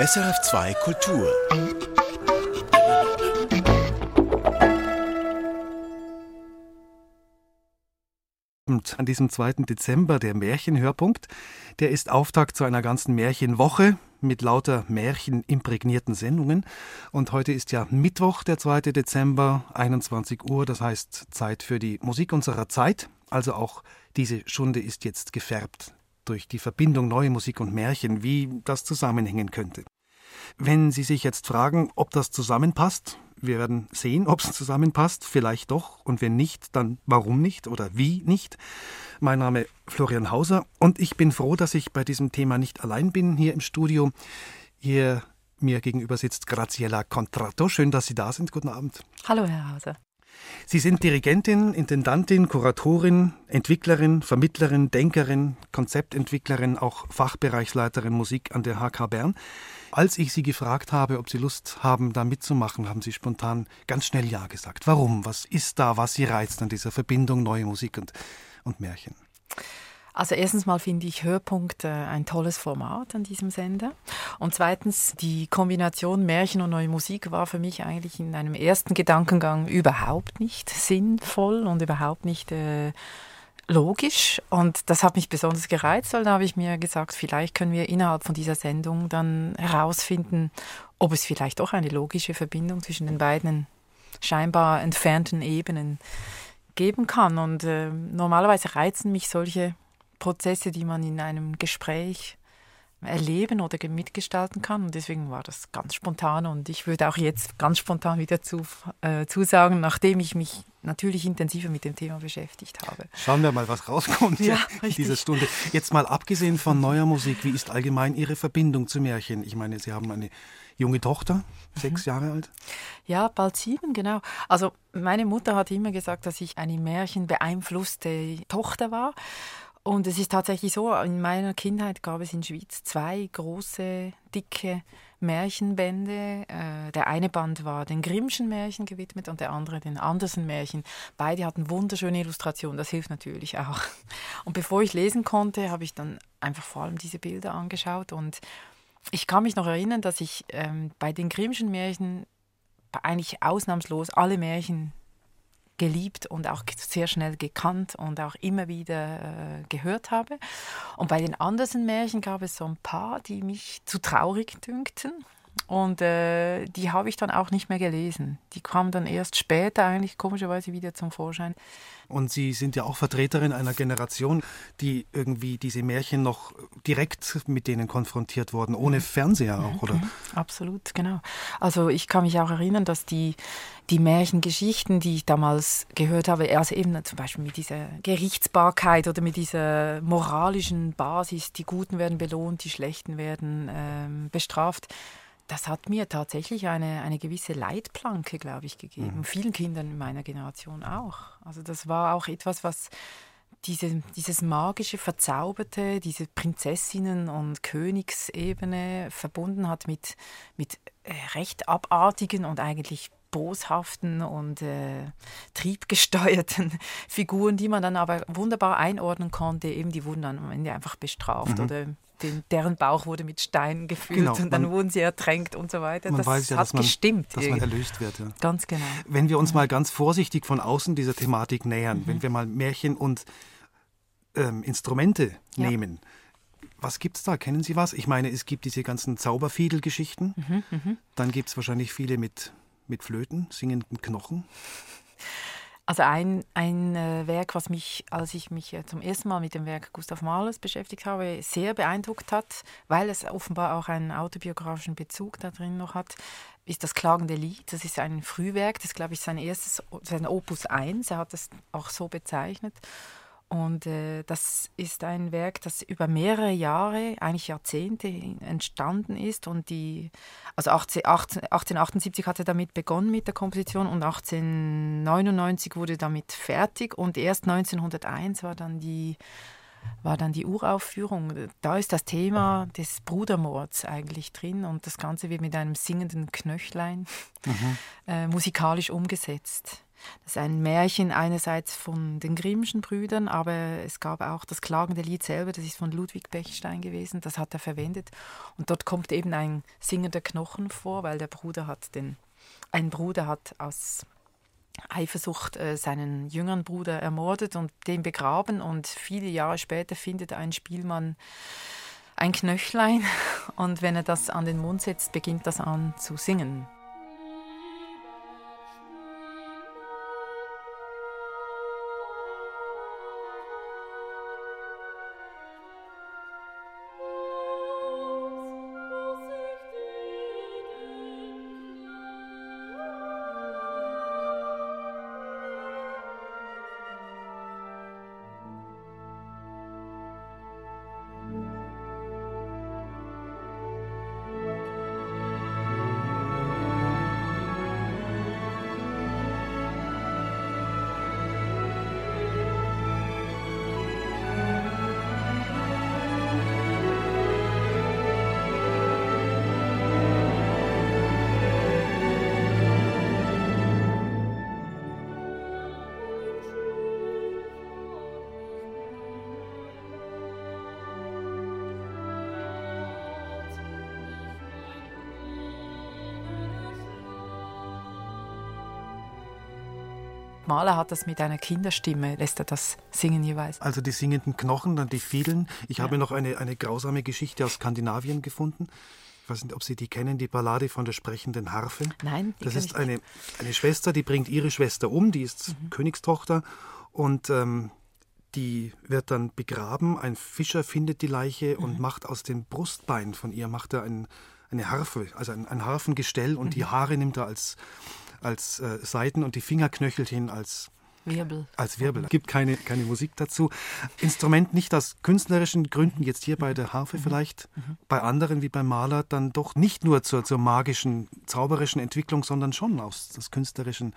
SRF 2 Kultur. An diesem 2. Dezember der Märchenhörpunkt, der ist Auftakt zu einer ganzen Märchenwoche mit lauter Märchen imprägnierten Sendungen. Und heute ist ja Mittwoch, der 2. Dezember, 21 Uhr, das heißt Zeit für die Musik unserer Zeit. Also auch diese Stunde ist jetzt gefärbt durch die Verbindung neue Musik und Märchen, wie das zusammenhängen könnte. Wenn Sie sich jetzt fragen, ob das zusammenpasst, wir werden sehen, ob es zusammenpasst, vielleicht doch, und wenn nicht, dann warum nicht oder wie nicht. Mein Name Florian Hauser und ich bin froh, dass ich bei diesem Thema nicht allein bin hier im Studio. Hier mir gegenüber sitzt Graziella Contratto. Schön, dass Sie da sind. Guten Abend. Hallo, Herr Hauser. Sie sind Dirigentin, Intendantin, Kuratorin, Entwicklerin, Vermittlerin, Denkerin, Konzeptentwicklerin, auch Fachbereichsleiterin Musik an der HK Bern. Als ich Sie gefragt habe, ob Sie Lust haben, da mitzumachen, haben Sie spontan ganz schnell Ja gesagt. Warum? Was ist da, was Sie reizt an dieser Verbindung neue Musik und, und Märchen? Also erstens mal finde ich Hörpunkt äh, ein tolles Format an diesem Sender. Und zweitens, die Kombination Märchen und neue Musik war für mich eigentlich in einem ersten Gedankengang überhaupt nicht sinnvoll und überhaupt nicht äh, logisch. Und das hat mich besonders gereizt, weil da habe ich mir gesagt, vielleicht können wir innerhalb von dieser Sendung dann herausfinden, ob es vielleicht doch eine logische Verbindung zwischen den beiden scheinbar entfernten Ebenen geben kann. Und äh, normalerweise reizen mich solche Prozesse, die man in einem Gespräch erleben oder mitgestalten kann. Und deswegen war das ganz spontan. Und ich würde auch jetzt ganz spontan wieder zu, äh, zusagen, nachdem ich mich natürlich intensiver mit dem Thema beschäftigt habe. Schauen wir mal, was rauskommt ja, in dieser Stunde. Jetzt mal abgesehen von neuer Musik, wie ist allgemein Ihre Verbindung zu Märchen? Ich meine, Sie haben eine junge Tochter, sechs mhm. Jahre alt. Ja, bald sieben, genau. Also meine Mutter hat immer gesagt, dass ich eine märchenbeeinflusste Tochter war. Und es ist tatsächlich so, in meiner Kindheit gab es in Schweiz zwei große, dicke Märchenbände. Äh, der eine Band war den Grimmschen Märchen gewidmet und der andere den Andersen Märchen. Beide hatten wunderschöne Illustrationen, das hilft natürlich auch. Und bevor ich lesen konnte, habe ich dann einfach vor allem diese Bilder angeschaut und ich kann mich noch erinnern, dass ich ähm, bei den Grimmschen Märchen eigentlich ausnahmslos alle Märchen geliebt und auch sehr schnell gekannt und auch immer wieder äh, gehört habe. Und bei den anderen Märchen gab es so ein paar, die mich zu traurig dünkten. Und äh, die habe ich dann auch nicht mehr gelesen. Die kamen dann erst später eigentlich komischerweise wieder zum Vorschein. Und Sie sind ja auch Vertreterin einer Generation, die irgendwie diese Märchen noch direkt mit denen konfrontiert wurden, ohne mhm. Fernseher auch, oder? Mhm. Absolut, genau. Also ich kann mich auch erinnern, dass die, die Märchengeschichten, die ich damals gehört habe, also eben zum Beispiel mit dieser Gerichtsbarkeit oder mit dieser moralischen Basis, die Guten werden belohnt, die Schlechten werden ähm, bestraft, das hat mir tatsächlich eine, eine gewisse Leitplanke, glaube ich, gegeben. Mhm. Vielen Kindern in meiner Generation auch. Also das war auch etwas, was diese, dieses magische, verzauberte, diese Prinzessinnen- und Königsebene verbunden hat mit, mit äh, recht abartigen und eigentlich boshaften und äh, triebgesteuerten Figuren, die man dann aber wunderbar einordnen konnte. Eben, die wurden dann am Ende einfach bestraft mhm. oder den, deren Bauch wurde mit Steinen gefüllt genau, und dann man, wurden sie ertränkt und so weiter. Man das weiß ja, hat dass man, gestimmt. Dass man erlöst wird. Ja. Ganz genau. Wenn wir uns mal ganz vorsichtig von außen dieser Thematik nähern, mhm. wenn wir mal Märchen und ähm, Instrumente ja. nehmen, was gibt es da? Kennen Sie was? Ich meine, es gibt diese ganzen Zauberfiedel-Geschichten. Mhm, mh. Dann gibt es wahrscheinlich viele mit, mit Flöten, singenden Knochen. Also ein, ein äh, Werk, was mich, als ich mich äh, zum ersten Mal mit dem Werk Gustav Mahlers beschäftigt habe, sehr beeindruckt hat, weil es offenbar auch einen autobiografischen Bezug da drin noch hat, ist das Klagende Lied. Das ist ein Frühwerk, das glaube ich sein erstes, sein Opus 1, er hat es auch so bezeichnet. Und äh, das ist ein Werk, das über mehrere Jahre, eigentlich Jahrzehnte entstanden ist. Und die, also 18, 18, 1878 hat er damit begonnen mit der Komposition und 1899 wurde damit fertig. Und erst 1901 war dann die, war dann die Uraufführung. Da ist das Thema des Brudermords eigentlich drin und das Ganze wird mit einem singenden Knöchlein mhm. äh, musikalisch umgesetzt. Das ist ein Märchen einerseits von den Grimmschen Brüdern, aber es gab auch das klagende Lied selber, das ist von Ludwig Bechstein gewesen, das hat er verwendet. Und dort kommt eben ein singender Knochen vor, weil der Bruder hat den, ein Bruder hat aus Eifersucht äh, seinen jüngeren Bruder ermordet und den begraben und viele Jahre später findet ein Spielmann ein Knöchlein und wenn er das an den Mund setzt, beginnt das an zu singen. Maler hat das mit einer Kinderstimme, lässt er das singen jeweils. Also die singenden Knochen, dann die Fiedeln. Ich ja. habe noch eine, eine grausame Geschichte aus Skandinavien gefunden. Ich weiß nicht, ob Sie die kennen, die Ballade von der sprechenden Harfe. Nein, die Das ist eine, eine Schwester, die bringt ihre Schwester um, die ist mhm. Königstochter und ähm, die wird dann begraben. Ein Fischer findet die Leiche mhm. und macht aus dem Brustbein von ihr macht er ein, eine Harfe, also ein, ein Harfengestell und mhm. die Haare nimmt er als als äh, Saiten und die Fingerknöchelchen als Wirbel. Als Wirbel. Es gibt keine, keine Musik dazu. Instrument nicht aus künstlerischen Gründen, jetzt hier bei der Harfe mhm. vielleicht, mhm. bei anderen wie beim Maler dann doch nicht nur zur, zur magischen, zauberischen Entwicklung, sondern schon aus, aus künstlerischen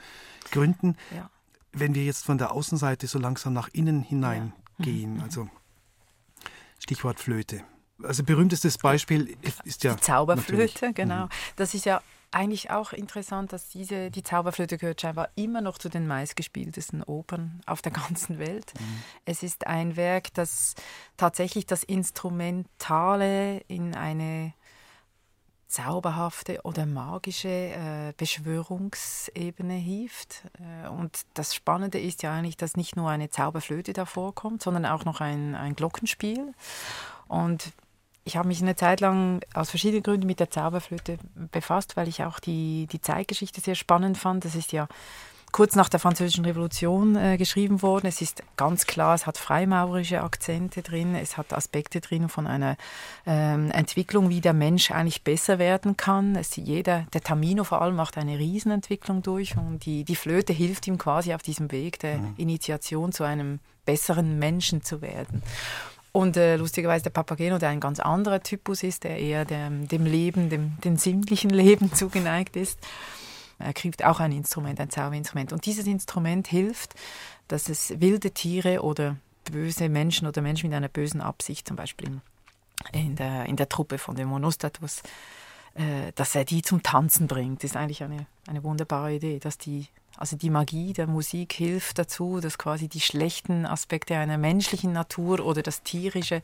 Gründen. Ja. Wenn wir jetzt von der Außenseite so langsam nach innen hineingehen, ja. mhm. also Stichwort Flöte. Also berühmtestes Beispiel ist, ja. Die Zauberflöte, genau. Mhm. Das ist ja eigentlich auch interessant, dass diese, die Zauberflöte gehört scheinbar immer noch zu den meistgespieltesten Opern auf der ganzen Welt. Mhm. Es ist ein Werk, das tatsächlich das Instrumentale in eine zauberhafte oder magische äh, Beschwörungsebene hieft. Äh, und das Spannende ist ja eigentlich, dass nicht nur eine Zauberflöte davor kommt, sondern auch noch ein, ein Glockenspiel. Und ich habe mich eine Zeit lang aus verschiedenen Gründen mit der Zauberflöte befasst, weil ich auch die, die Zeitgeschichte sehr spannend fand. Das ist ja kurz nach der Französischen Revolution äh, geschrieben worden. Es ist ganz klar, es hat freimaurerische Akzente drin, es hat Aspekte drin von einer ähm, Entwicklung, wie der Mensch eigentlich besser werden kann. Es, jeder, der Tamino vor allem macht eine Riesenentwicklung durch und die, die Flöte hilft ihm quasi auf diesem Weg der mhm. Initiation zu einem besseren Menschen zu werden. Und äh, lustigerweise der Papageno, der ein ganz anderer Typus ist, der eher dem, dem Leben, dem, dem sinnlichen Leben zugeneigt ist, er kriegt auch ein Instrument, ein Zauberinstrument. Und dieses Instrument hilft, dass es wilde Tiere oder böse Menschen oder Menschen mit einer bösen Absicht, zum Beispiel in der, in der Truppe von dem Monostatus, äh, dass er die zum Tanzen bringt. Das ist eigentlich eine, eine wunderbare Idee, dass die also die Magie der Musik hilft dazu, dass quasi die schlechten Aspekte einer menschlichen Natur oder das tierische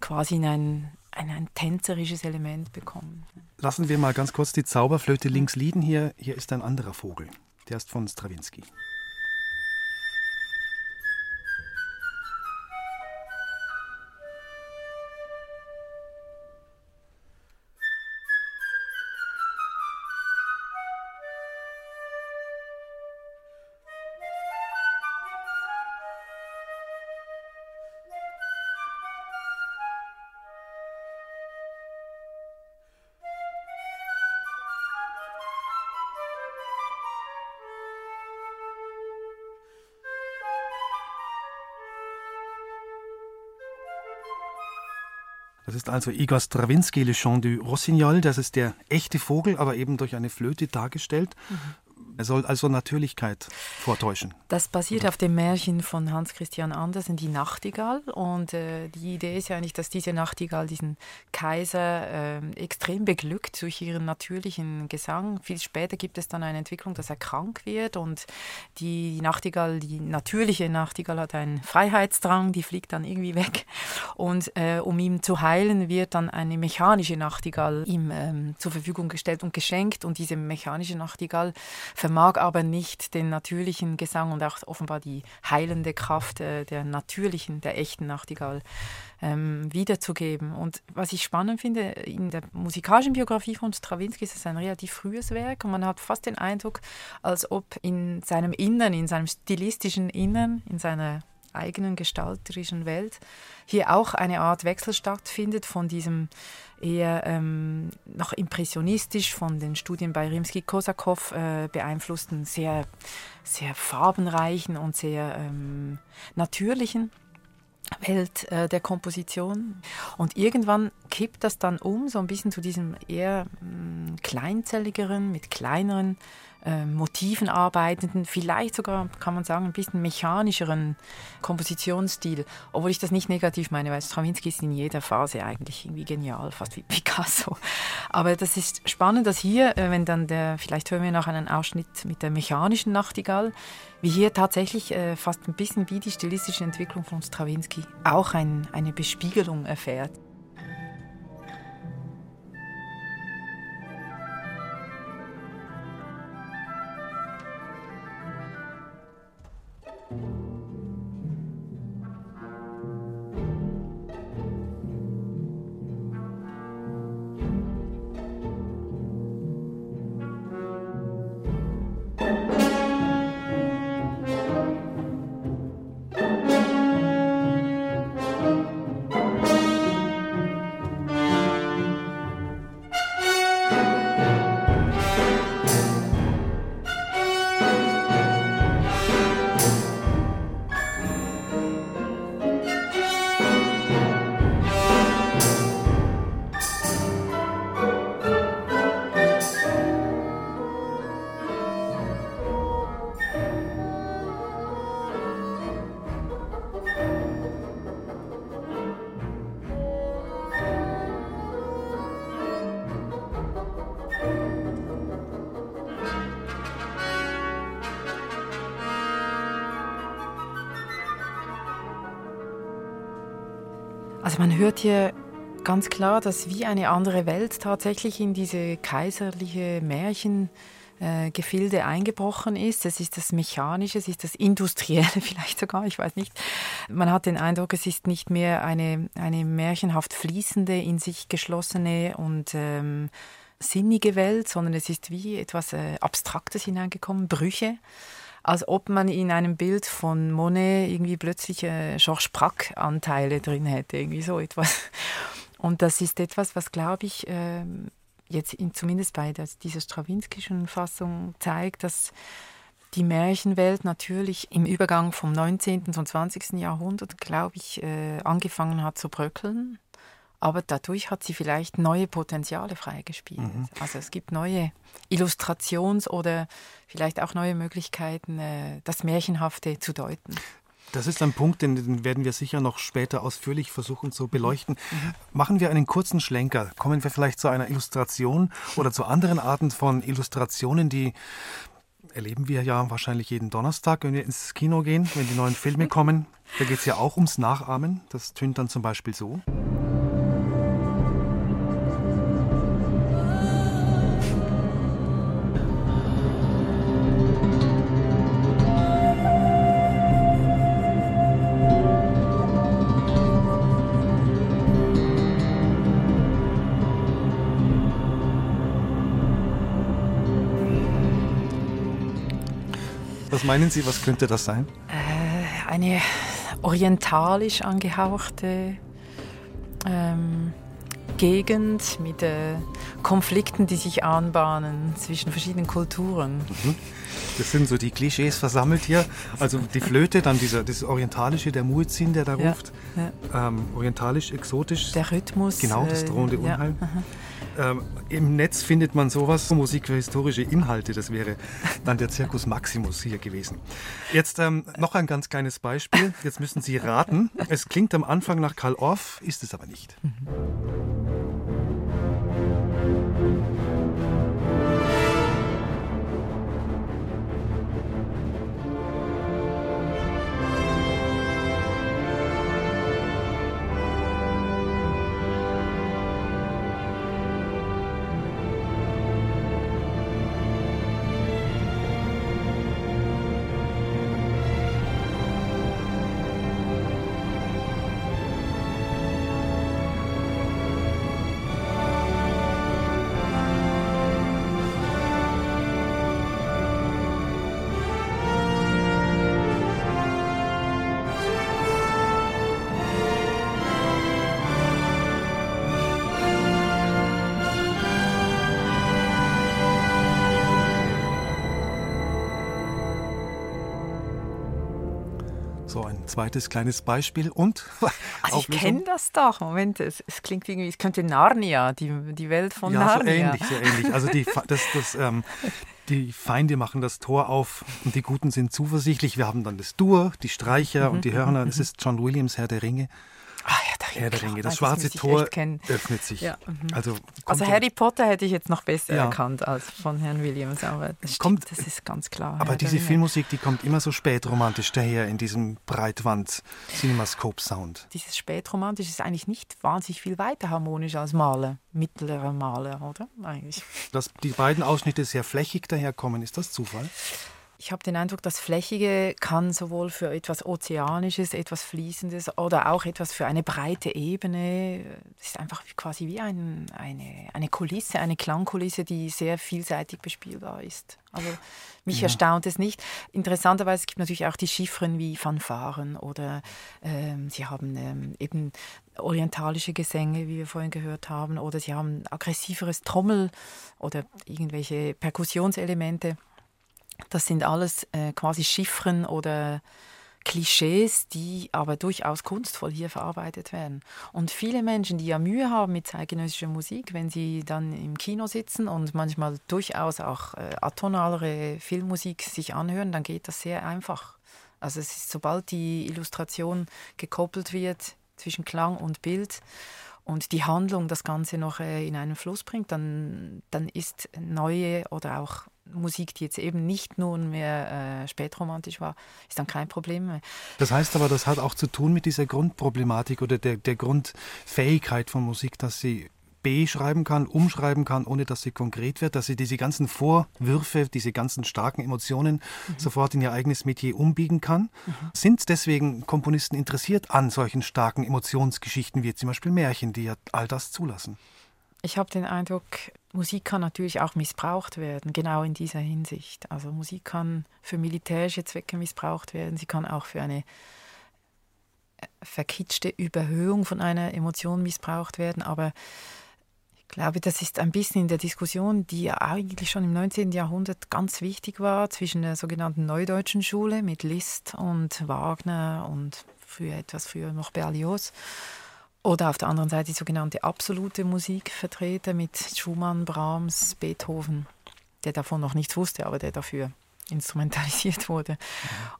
quasi in ein, ein, ein tänzerisches Element bekommen. Lassen wir mal ganz kurz die Zauberflöte links liegen. Hier, hier ist ein anderer Vogel. Der ist von Stravinsky. Das ist also Igor Stravinsky, Le Chant du Rossignol. Das ist der echte Vogel, aber eben durch eine Flöte dargestellt. Mhm. Er soll also Natürlichkeit vortäuschen. Das basiert auf dem Märchen von Hans Christian Andersen, Die Nachtigall. Und äh, die Idee ist ja eigentlich, dass diese Nachtigall diesen Kaiser äh, extrem beglückt durch ihren natürlichen Gesang. Viel später gibt es dann eine Entwicklung, dass er krank wird und die Nachtigall, die natürliche Nachtigall hat einen Freiheitsdrang, die fliegt dann irgendwie weg. Und äh, um ihm zu heilen, wird dann eine mechanische Nachtigall ihm ähm, zur Verfügung gestellt und geschenkt. Und diese mechanische Nachtigall vermag aber nicht den natürlichen Gesang und auch offenbar die heilende Kraft äh, der natürlichen, der echten Nachtigall ähm, wiederzugeben. Und was ich spannend finde, in der musikalischen Biografie von Stravinsky ist es ein relativ frühes Werk und man hat fast den Eindruck, als ob in seinem Innern, in seinem stilistischen Innern, in seiner eigenen gestalterischen Welt hier auch eine Art Wechsel stattfindet von diesem eher ähm, noch impressionistisch von den Studien bei Rimsky-Kosakow äh, beeinflussten, sehr, sehr farbenreichen und sehr ähm, natürlichen Welt äh, der Komposition. Und irgendwann kippt das dann um, so ein bisschen zu diesem eher mh, mm, kleinzelligeren, mit kleineren äh, Motiven arbeitenden, vielleicht sogar, kann man sagen, ein bisschen mechanischeren Kompositionsstil. Obwohl ich das nicht negativ meine, weil Stravinsky ist in jeder Phase eigentlich irgendwie genial, fast wie Picasso. Aber das ist spannend, dass hier, äh, wenn dann der, vielleicht hören wir noch einen Ausschnitt mit der mechanischen Nachtigall, wie hier tatsächlich äh, fast ein bisschen wie die stilistische Entwicklung von Stravinsky auch ein, eine Bespiegelung erfährt. Man hört hier ganz klar, dass wie eine andere Welt tatsächlich in diese kaiserliche Märchengefilde äh, eingebrochen ist. Es ist das Mechanische, es ist das Industrielle vielleicht sogar, ich weiß nicht. Man hat den Eindruck, es ist nicht mehr eine, eine märchenhaft fließende, in sich geschlossene und ähm, sinnige Welt, sondern es ist wie etwas äh, Abstraktes hineingekommen, Brüche als ob man in einem Bild von Monet irgendwie plötzlich äh, Georges Braque-Anteile drin hätte, irgendwie so etwas. Und das ist etwas, was, glaube ich, äh, jetzt in, zumindest bei der, dieser Strawinskischen Fassung zeigt, dass die Märchenwelt natürlich im Übergang vom 19. zum 20. Jahrhundert, glaube ich, äh, angefangen hat zu bröckeln aber dadurch hat sie vielleicht neue Potenziale freigespielt. Mhm. Also es gibt neue Illustrations- oder vielleicht auch neue Möglichkeiten, äh, das Märchenhafte zu deuten. Das ist ein Punkt, den werden wir sicher noch später ausführlich versuchen zu beleuchten. Mhm. Machen wir einen kurzen Schlenker. Kommen wir vielleicht zu einer Illustration oder zu anderen Arten von Illustrationen, die erleben wir ja wahrscheinlich jeden Donnerstag, wenn wir ins Kino gehen, wenn die neuen Filme kommen. Da geht es ja auch ums Nachahmen. Das tönt dann zum Beispiel so. Meinen Sie, was könnte das sein? Äh, eine orientalisch angehauchte ähm, Gegend mit äh, Konflikten, die sich anbahnen zwischen verschiedenen Kulturen. Mhm. Das sind so die Klischees versammelt hier. Also die Flöte, dann dieser, das Orientalische, der Muezzin, der da ruft. Ja. Ähm, orientalisch, exotisch. Der Rhythmus. Genau, das äh, drohende Unheil. Ja, ähm, im Netz findet man sowas, Musik für historische Inhalte. Das wäre dann der Zirkus Maximus hier gewesen. Jetzt ähm, noch ein ganz kleines Beispiel. Jetzt müssen Sie raten. Es klingt am Anfang nach Karl Orff, ist es aber nicht. Mhm. Zweites kleines Beispiel und also ich kenne das doch. Moment, es, es, klingt irgendwie, es könnte Narnia, die, die Welt von ja, Narnia. Ja, so ähnlich, so ähnlich. Also die, das, das, ähm, die Feinde machen das Tor auf und die Guten sind zuversichtlich. Wir haben dann das Dur, die Streicher mhm. und die Hörner. Das ist John Williams, Herr der Ringe. Ah, ja, der, Herr der Ringe. Das schwarze Tor öffnet sich. Ja, mhm. Also, also Harry Potter hätte ich jetzt noch besser ja. erkannt als von Herrn Williams, aber das, kommt, das ist ganz klar. Aber Herr diese Filmmusik, die kommt immer so spätromantisch daher in diesem Breitwand-Cinemascope-Sound. Dieses spätromantisch ist eigentlich nicht wahnsinnig viel weiter harmonisch als Maler, mittlerer Maler, oder? Eigentlich. Dass die beiden Ausschnitte sehr flächig daherkommen, ist das Zufall? Ich habe den Eindruck, das Flächige kann sowohl für etwas Ozeanisches, etwas Fließendes oder auch etwas für eine breite Ebene, es ist einfach quasi wie ein, eine, eine Kulisse, eine Klangkulisse, die sehr vielseitig bespielbar ist. Also mich ja. erstaunt es nicht. Interessanterweise gibt es natürlich auch die Chiffren wie Fanfaren oder ähm, sie haben ähm, eben orientalische Gesänge, wie wir vorhin gehört haben, oder sie haben aggressiveres Trommel oder irgendwelche Perkussionselemente. Das sind alles äh, quasi Chiffren oder Klischees, die aber durchaus kunstvoll hier verarbeitet werden. Und viele Menschen, die ja Mühe haben mit zeitgenössischer Musik, wenn sie dann im Kino sitzen und manchmal durchaus auch äh, atonalere Filmmusik sich anhören, dann geht das sehr einfach. Also es ist, sobald die Illustration gekoppelt wird zwischen Klang und Bild und die Handlung das Ganze noch äh, in einen Fluss bringt, dann, dann ist neue oder auch Musik, die jetzt eben nicht nur mehr äh, spätromantisch war, ist dann kein Problem mehr. Das heißt aber, das hat auch zu tun mit dieser Grundproblematik oder der, der Grundfähigkeit von Musik, dass sie B schreiben kann, umschreiben kann, ohne dass sie konkret wird, dass sie diese ganzen Vorwürfe, diese ganzen starken Emotionen mhm. sofort in ihr eigenes Metier umbiegen kann. Mhm. Sind deswegen Komponisten interessiert an solchen starken Emotionsgeschichten wie zum Beispiel Märchen, die ja all das zulassen? Ich habe den Eindruck, Musik kann natürlich auch missbraucht werden, genau in dieser Hinsicht. Also Musik kann für militärische Zwecke missbraucht werden, sie kann auch für eine äh, verkitschte Überhöhung von einer Emotion missbraucht werden, aber ich glaube, das ist ein bisschen in der Diskussion, die ja eigentlich schon im 19. Jahrhundert ganz wichtig war, zwischen der sogenannten Neudeutschen Schule mit Liszt und Wagner und früher etwas früher noch Berlioz oder auf der anderen Seite die sogenannte absolute Musikvertreter mit Schumann, Brahms, Beethoven, der davon noch nichts wusste, aber der dafür instrumentalisiert wurde. Mhm.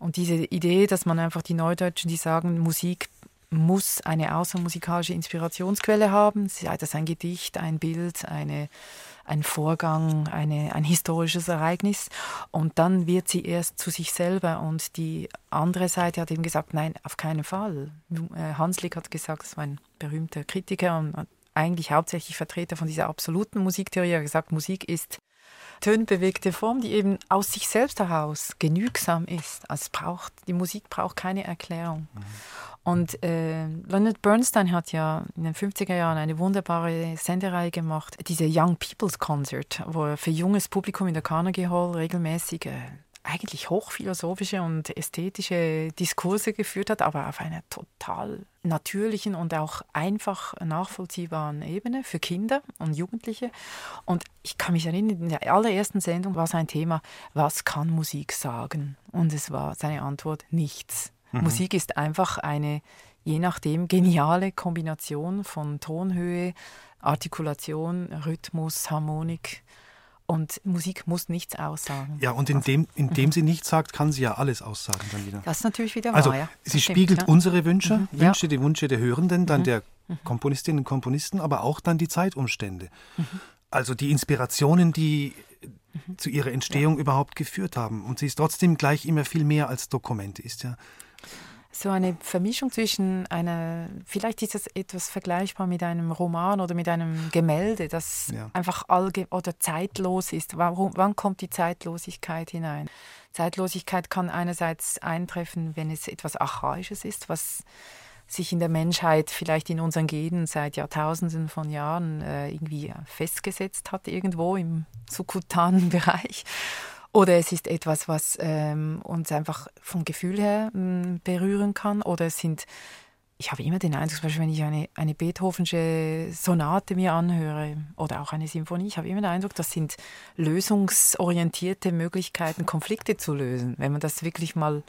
Und diese Idee, dass man einfach die Neudeutschen, die sagen, Musik muss eine außermusikalische Inspirationsquelle haben, sei das ein Gedicht, ein Bild, eine ein Vorgang, eine, ein historisches Ereignis. Und dann wird sie erst zu sich selber. Und die andere Seite hat eben gesagt, nein, auf keinen Fall. Äh, Hanslick hat gesagt, das war ein berühmter Kritiker und eigentlich hauptsächlich Vertreter von dieser absoluten Musiktheorie, er hat gesagt, Musik ist tönbewegte Form, die eben aus sich selbst heraus genügsam ist. Also braucht, die Musik braucht keine Erklärung. Mhm. Und äh, Leonard Bernstein hat ja in den 50er Jahren eine wunderbare Sendereihe gemacht, diese Young People's Concert, wo er für junges Publikum in der Carnegie Hall regelmäßig äh, eigentlich hochphilosophische und ästhetische Diskurse geführt hat, aber auf einer total natürlichen und auch einfach nachvollziehbaren Ebene für Kinder und Jugendliche. Und ich kann mich erinnern, in der allerersten Sendung war sein Thema, was kann Musik sagen? Und es war seine Antwort, nichts. Mhm. Musik ist einfach eine, je nachdem, geniale Kombination von Tonhöhe, Artikulation, Rhythmus, Harmonik. Und Musik muss nichts aussagen. Ja, und indem, indem sie nichts sagt, kann sie ja alles aussagen dann wieder. Das ist natürlich wieder also, wahr, ja. Sie stimmt, spiegelt ja. unsere Wünsche, Mhm, Wünsche, ja. die Wünsche der Hörenden, dann Mhm. der Komponistinnen und Komponisten, aber auch dann die Zeitumstände. Mhm. Also die Inspirationen, die zu ihrer Entstehung überhaupt geführt haben. Und sie ist trotzdem gleich immer viel mehr als Dokument ist, ja. So eine Vermischung zwischen einer, vielleicht ist das etwas vergleichbar mit einem Roman oder mit einem Gemälde, das Ja. einfach allge oder zeitlos ist. Warum, wann kommt die Zeitlosigkeit hinein? Zeitlosigkeit kann einerseits eintreffen, wenn es etwas Archaisches ist, was sich in der Menschheit vielleicht in unseren Genen seit Jahrtausenden von Jahren äh, irgendwie festgesetzt hat, irgendwo im subkutanen Bereich. Oder es ist etwas, was ähm, uns einfach vom Gefühl her m, berühren kann. Oder es sind, ich habe immer den Eindruck, zum Beispiel, wenn ich eine, eine Beethovensche Sonate mir anhöre oder auch eine Symphonie, ich habe immer den Eindruck, das sind lösungsorientierte Möglichkeiten, Konflikte zu lösen. Wenn man das wirklich mal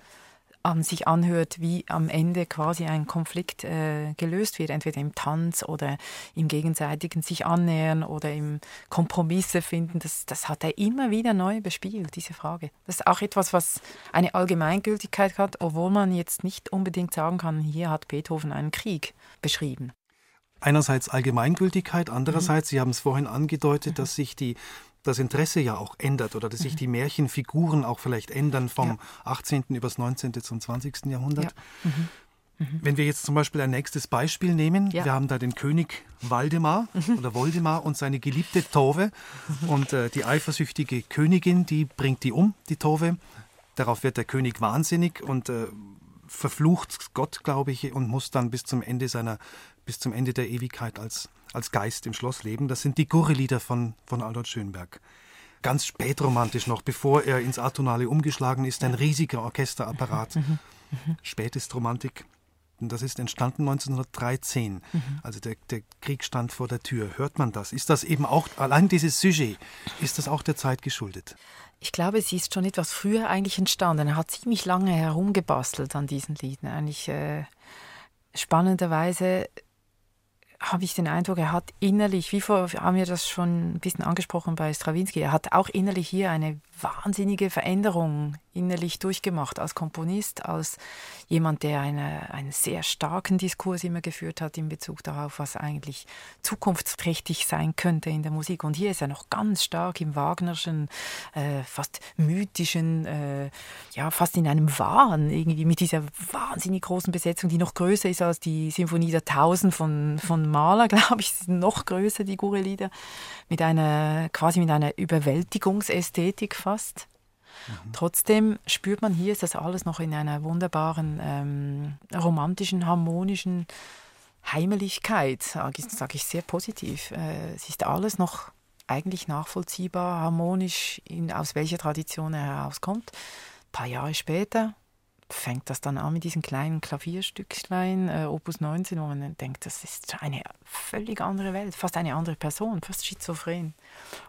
an sich anhört, wie am Ende quasi ein Konflikt äh, gelöst wird, entweder im Tanz oder im gegenseitigen sich annähern oder im Kompromisse finden, das, das hat er immer wieder neu bespielt, diese Frage. Das ist auch etwas, was eine Allgemeingültigkeit hat, obwohl man jetzt nicht unbedingt sagen kann, hier hat Beethoven einen Krieg beschrieben. Einerseits Allgemeingültigkeit, Mhm. andererseits, Sie haben es vorhin angedeutet, dass sich die, das Interesse ja auch ändert oder dass sich die Märchenfiguren auch vielleicht ändern vom Mhm. Ja. 18. übers 19. zum 20. Jahrhundert. Ja. Wenn wir jetzt zum Beispiel ein nächstes Beispiel nehmen, Ja. Mhm. wir haben da den König Waldemar oder Woldemar und seine geliebte Tove und äh, die eifersüchtige Königin, die bringt die um, die Tove. Darauf wird der König wahnsinnig und äh, verflucht Gott, glaube ich, und muss dann bis zum Ende seiner, bis zum Ende der Ewigkeit als, als Geist im Schloss leben. Das sind die Gurre-Lieder von, von Albert Schönberg. Ganz spätromantisch noch, bevor er ins Atonale umgeschlagen ist, ein riesiger Orchesterapparat. Spätestromantik. Und das ist entstanden 1913. Also der, der Krieg stand vor der Tür. Hört man das? Ist das eben auch, allein dieses Sujet, ist das auch der Zeit geschuldet? Ich glaube, sie ist schon etwas früher eigentlich entstanden. Er hat ziemlich lange herumgebastelt an diesen Liedern. Eigentlich äh, spannenderweise habe ich den Eindruck, er hat innerlich, wie vor, haben wir das schon ein bisschen angesprochen bei Stravinsky, er hat auch innerlich hier eine wahnsinnige Veränderung innerlich durchgemacht als Komponist, als jemand, der eine, einen sehr starken Diskurs immer geführt hat in Bezug darauf, was eigentlich zukunftsträchtig sein könnte in der Musik. Und hier ist er noch ganz stark im Wagnerschen, äh, fast mythischen, äh, ja, fast in einem Wahn, irgendwie mit dieser wahnsinnig großen Besetzung, die noch größer ist als die Symphonie der Tausend von, von Mahler, glaube ich, noch größer, die Gurre-Lieder, mit einer, quasi mit einer Überwältigungsästhetik fast. Trotzdem spürt man hier, ist das alles noch in einer wunderbaren, ähm, romantischen, harmonischen Heimeligkeit, sage ich, sag ich sehr positiv. Äh, es ist alles noch eigentlich nachvollziehbar, harmonisch, in, aus welcher Tradition er herauskommt. Ein paar Jahre später fängt das dann an mit diesen kleinen Klavierstücklein, äh, Opus 19, wo man denkt, das ist eine völlig andere Welt, fast eine andere Person, fast schizophren,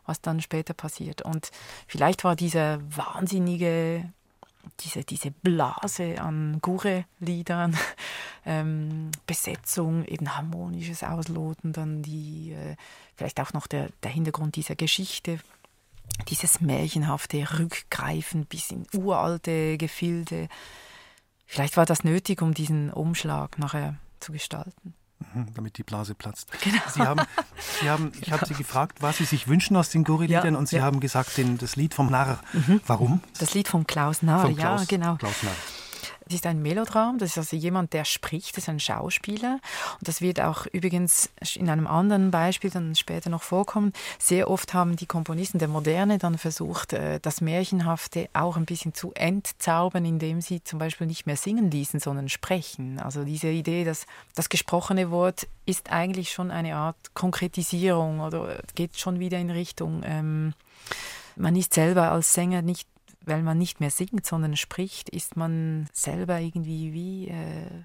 was dann später passiert. Und vielleicht war dieser wahnsinnige, diese, diese Blase an Gure-Liedern, ähm, Besetzung, eben harmonisches Ausloten, dann die, äh, vielleicht auch noch der, der Hintergrund dieser Geschichte, dieses märchenhafte Rückgreifen bis in uralte Gefilde. Vielleicht war das nötig, um diesen Umschlag nachher zu gestalten. Mhm, damit die Blase platzt. Genau. Sie haben, Sie haben, ich habe Sie gefragt, was Sie sich wünschen aus den Gurre-Liedern Ja, und Sie ja. haben gesagt, den, das Lied vom Narr. Warum? Das Lied von Klaus Nahr, Von Klaus, ja, genau. Klaus Narr. Es ist ein Melodram, das ist also jemand, der spricht, das ist ein Schauspieler. Und das wird auch übrigens in einem anderen Beispiel dann später noch vorkommen. Sehr oft haben die Komponisten der Moderne dann versucht, äh, das Märchenhafte auch ein bisschen zu entzaubern, indem sie zum Beispiel nicht mehr singen ließen, sondern sprechen. Also diese Idee, dass das gesprochene Wort ist eigentlich schon eine Art Konkretisierung oder geht schon wieder in Richtung, ähm, man ist selber als Sänger nicht weil man nicht mehr singt, sondern spricht, ist man selber irgendwie wie äh,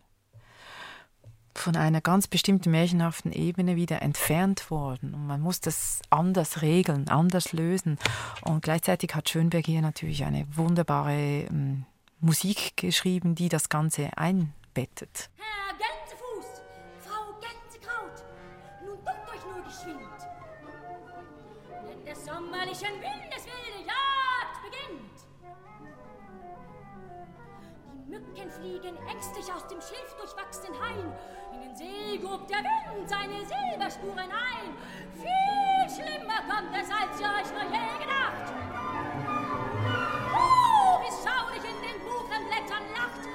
von einer ganz bestimmten märchenhaften Ebene wieder entfernt worden. Und man muss das anders regeln, anders lösen. Und gleichzeitig hat Schönberg hier natürlich eine wunderbare ähm, Musik geschrieben, die das Ganze einbettet. Herr Gänsefuß, Frau Gänsekraut, nun duckt euch nur geschwind. sommerlichen Windes Mücken fliegen ängstlich aus dem schilfdurchwachsenen Hain. In den See grub der Wind seine Silberspuren ein. Viel schlimmer kommt es, als ihr euch nur je gedacht. Oh, wie schaurig in den Buchenblättern lacht.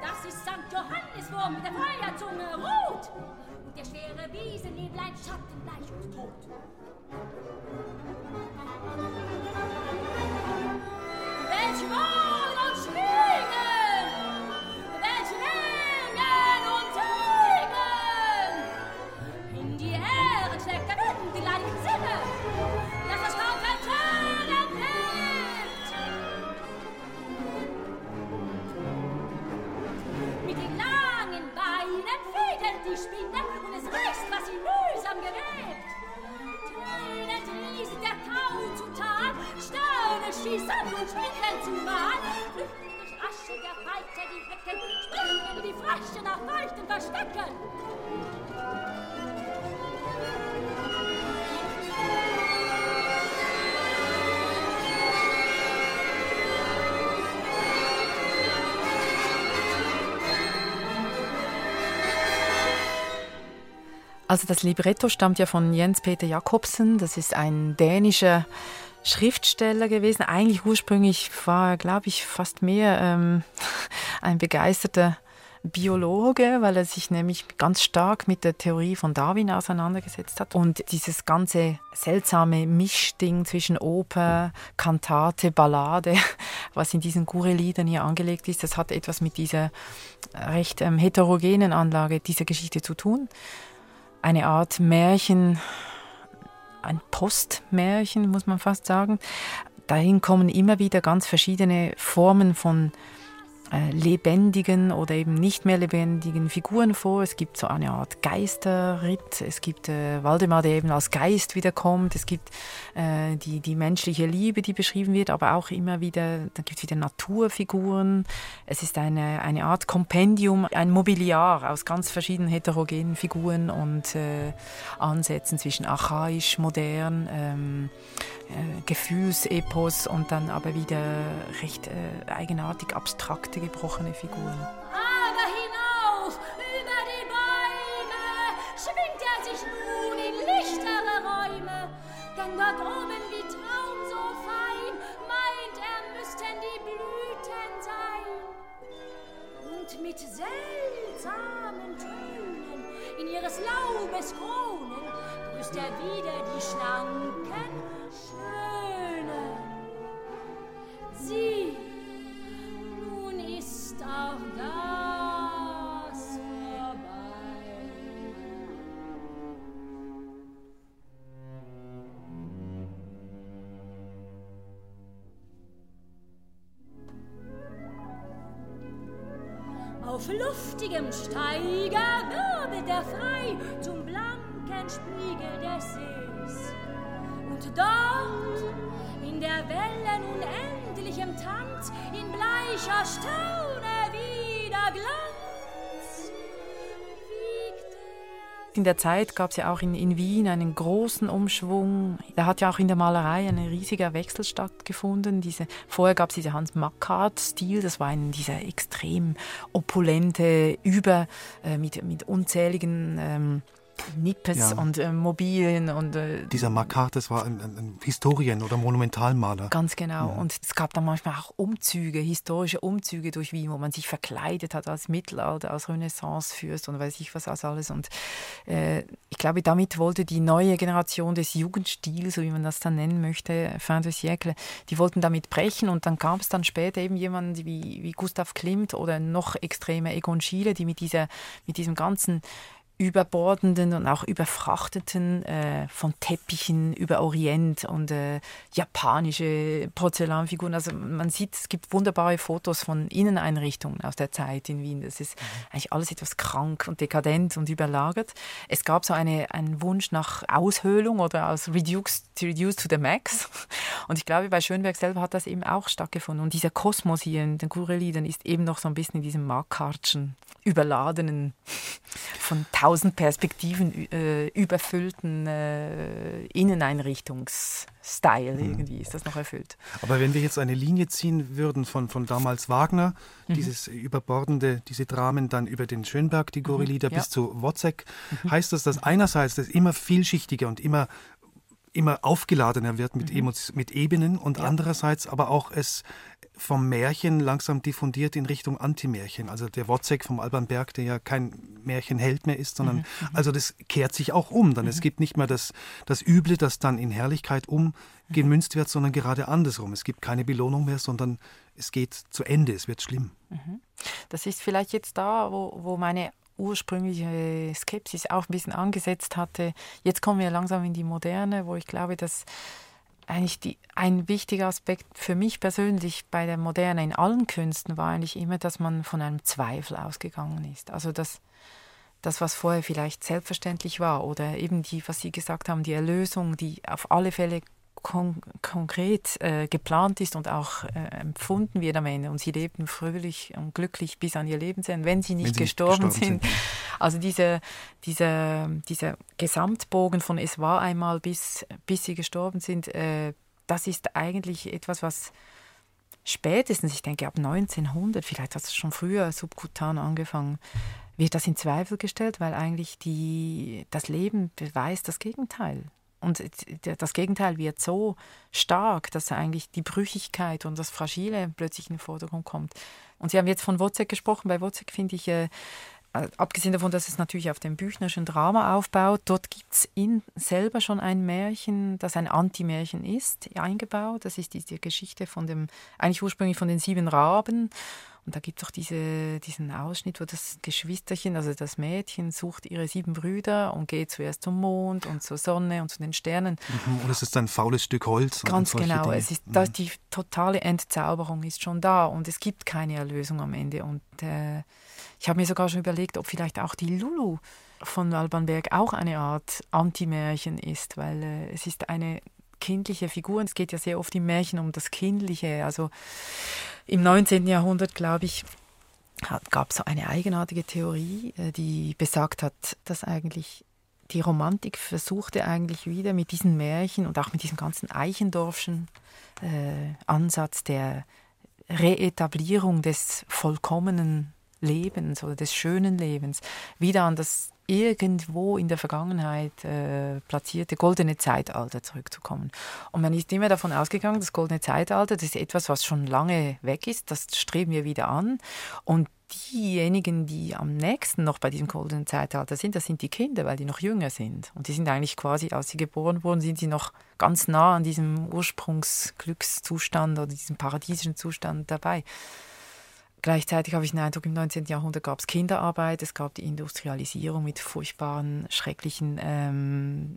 Das ist St. Johanniswurm mit der Feuerzunge rot. Und der schwere Wiesennebel ein Schattenbleich und tot. Feuchten Verstecken. Also das Libretto stammt ja von Jens Peter Jakobsen. Das ist ein dänischer Schriftsteller gewesen. Eigentlich ursprünglich war er, glaube ich, fast mehr ähm, ein begeisterter Biologe, weil er sich nämlich ganz stark mit der Theorie von Darwin auseinandergesetzt hat. Und dieses ganze seltsame Mischding zwischen Oper, Kantate, Ballade, was in diesen Gure-Liedern hier angelegt ist, das hat etwas mit dieser recht ähm, heterogenen Anlage dieser Geschichte zu tun. Eine Art Märchen, ein Postmärchen, muss man fast sagen. Dahin kommen immer wieder ganz verschiedene Formen von lebendigen oder eben nicht mehr lebendigen Figuren vor. Es gibt so eine Art Geisterritt. Es gibt äh, Waldemar, der eben als Geist wiederkommt. Es gibt äh, die, die menschliche Liebe, die beschrieben wird, aber auch immer wieder, dann gibt es wieder Naturfiguren. Es ist eine, eine Art Kompendium, ein Mobiliar aus ganz verschiedenen heterogenen Figuren und äh, Ansätzen zwischen archaisch, modern, ähm, äh, Gefühlsepos und dann aber wieder recht äh, eigenartig abstrakte, gebrochene Figuren. Aber hinauf über die Bäume schwingt er sich nun in lichtere Räume. Denn dort oben wie Traum so fein meint er, müssten die Blüten sein. Und mit seltsamen Tönen in ihres Laubes Kronen grüßt er wieder die schlanken Schönen. Sieh, Auf luftigem Steiger wirbelt er frei zum blanken Spiegel des Sees. Und dort, in der Wellen unendlichem Tanz, in bleicher Staune In der Zeit gab es ja auch in, in Wien einen großen Umschwung. Da hat ja auch in der Malerei ein riesiger Wechsel stattgefunden. Diese, vorher gab es diese Hans-Mackart-Stil, das war ein, dieser extrem opulente, über, äh, mit, mit unzähligen ähm, Nippes Ja. und äh, Mobilen und äh, Dieser Makart, das war ein, ein, Historien- oder Monumentalmaler. Ganz genau. Und es gab dann manchmal auch Umzüge, historische Umzüge durch Wien, wo man sich verkleidet hat als Mittelalter, als Renaissancefürst und weiß ich was alles. Und äh, ich glaube, damit wollte die neue Generation des Jugendstils, so wie man das dann nennen möchte, fin de siècle, die wollten damit brechen. Und dann gab es dann später eben jemanden wie, wie Gustav Klimt oder noch extremer Egon Schiele, die mit, dieser, mit diesem ganzen überbordenden und auch überfrachteten äh, von Teppichen über Orient und äh, japanische Porzellanfiguren. Also man sieht, es gibt wunderbare Fotos von Inneneinrichtungen aus der Zeit in Wien. Das ist eigentlich alles etwas krank und dekadent und überlagert. Es gab so eine, einen Wunsch nach Aushöhlung oder aus Reduced, reduced to the Max. Und ich glaube, bei Schönberg selber hat das eben auch stattgefunden. Und dieser Kosmos hier in den Kureliedern ist eben noch so ein bisschen in diesem Markartschen, überladenen, von tausend tausend Perspektiven äh, überfüllten äh, Inneneinrichtungsstyle. Mhm. Irgendwie ist das noch erfüllt. Aber wenn wir jetzt eine Linie ziehen würden von, von damals Wagner, mhm. dieses überbordende, diese Dramen, dann über den Schönberg, die Gorilieder, mhm. ja. bis zu Wozzeck, mhm. heißt das, dass einerseits das immer vielschichtiger und immer immer aufgeladener wird mit, mhm. mit Ebenen und ja. andererseits aber auch es vom Märchen langsam diffundiert in Richtung Antimärchen. Also der Wozzeck vom Alban Berg, der ja kein Märchenheld mehr ist, sondern mhm. mhm. also das kehrt sich auch um. Dann mhm. es gibt nicht mehr das, das Üble, das dann in Herrlichkeit umgemünzt wird, sondern gerade andersrum. Es gibt keine Belohnung mehr, sondern es geht zu Ende, es wird schlimm. Mhm. Das ist vielleicht jetzt da, wo, wo meine ursprüngliche Skepsis auch ein bisschen angesetzt hatte. Jetzt kommen wir langsam in die Moderne, wo ich glaube, dass eigentlich die, ein wichtiger Aspekt für mich persönlich bei der Moderne in allen Künsten war eigentlich immer, dass man von einem Zweifel ausgegangen ist. Also dass das, was vorher vielleicht selbstverständlich war oder eben die, was Sie gesagt haben, die Erlösung, die auf alle Fälle kon konkret äh, geplant ist und auch äh, empfunden wird am Ende. Und sie lebten fröhlich und glücklich bis an ihr Lebensende, wenn sie nicht, wenn sie gestorben, nicht gestorben sind. sind. Also diese, diese, dieser Gesamtbogen von es war einmal bis, bis sie gestorben sind, äh, das ist eigentlich etwas, was spätestens, ich denke ab 1900, vielleicht hat es schon früher subkutan angefangen, wird das in Zweifel gestellt, weil eigentlich die, das Leben beweist das Gegenteil. Und das Gegenteil wird so stark, dass eigentlich die Brüchigkeit und das Fragile plötzlich in den Vordergrund kommt. Und Sie haben jetzt von Wozzeck gesprochen. Bei Wozzeck finde ich, äh, abgesehen davon, dass es natürlich auf dem Büchnerschen Drama aufbaut, dort gibt es in selber schon ein Märchen, das ein Anti-Märchen ist, eingebaut. Das ist die Geschichte von dem, eigentlich ursprünglich von den sieben Raben. Und da gibt es auch diese, diesen Ausschnitt, wo das Geschwisterchen, also das Mädchen, sucht ihre sieben Brüder und geht zuerst zum Mond und zur Sonne und zu den Sternen. Mhm, und es ist ein faules Stück Holz. Ganz genau. Es ist, mhm. die totale Entzauberung ist schon da und es gibt keine Erlösung am Ende. Und äh, ich habe mir sogar schon überlegt, ob vielleicht auch die Lulu von Alban Berg auch eine Art Anti-Märchen ist, weil äh, es ist eine kindliche Figur und es geht ja sehr oft im Märchen um das Kindliche. Also im 19. Jahrhundert, glaube ich, gab es so eine eigenartige Theorie, äh, die besagt hat, dass eigentlich die Romantik versuchte eigentlich wieder mit diesen Märchen und auch mit diesem ganzen Eichendorfschen äh, Ansatz der Reetablierung des vollkommenen Lebens oder des schönen Lebens wieder an das irgendwo in der Vergangenheit äh, platzierte goldene Zeitalter zurückzukommen. Und man ist immer davon ausgegangen, das goldene Zeitalter, das ist etwas, was schon lange weg ist, das streben wir wieder an. Und diejenigen, die am nächsten noch bei diesem goldenen Zeitalter sind, das sind die Kinder, weil die noch jünger sind. Und die sind eigentlich quasi, als sie geboren wurden, sind sie noch ganz nah an diesem Ursprungsglückszustand oder diesem paradiesischen Zustand dabei. Gleichzeitig habe ich den Eindruck, im 19. Jahrhundert gab es Kinderarbeit, es gab die Industrialisierung mit furchtbaren, schrecklichen ähm,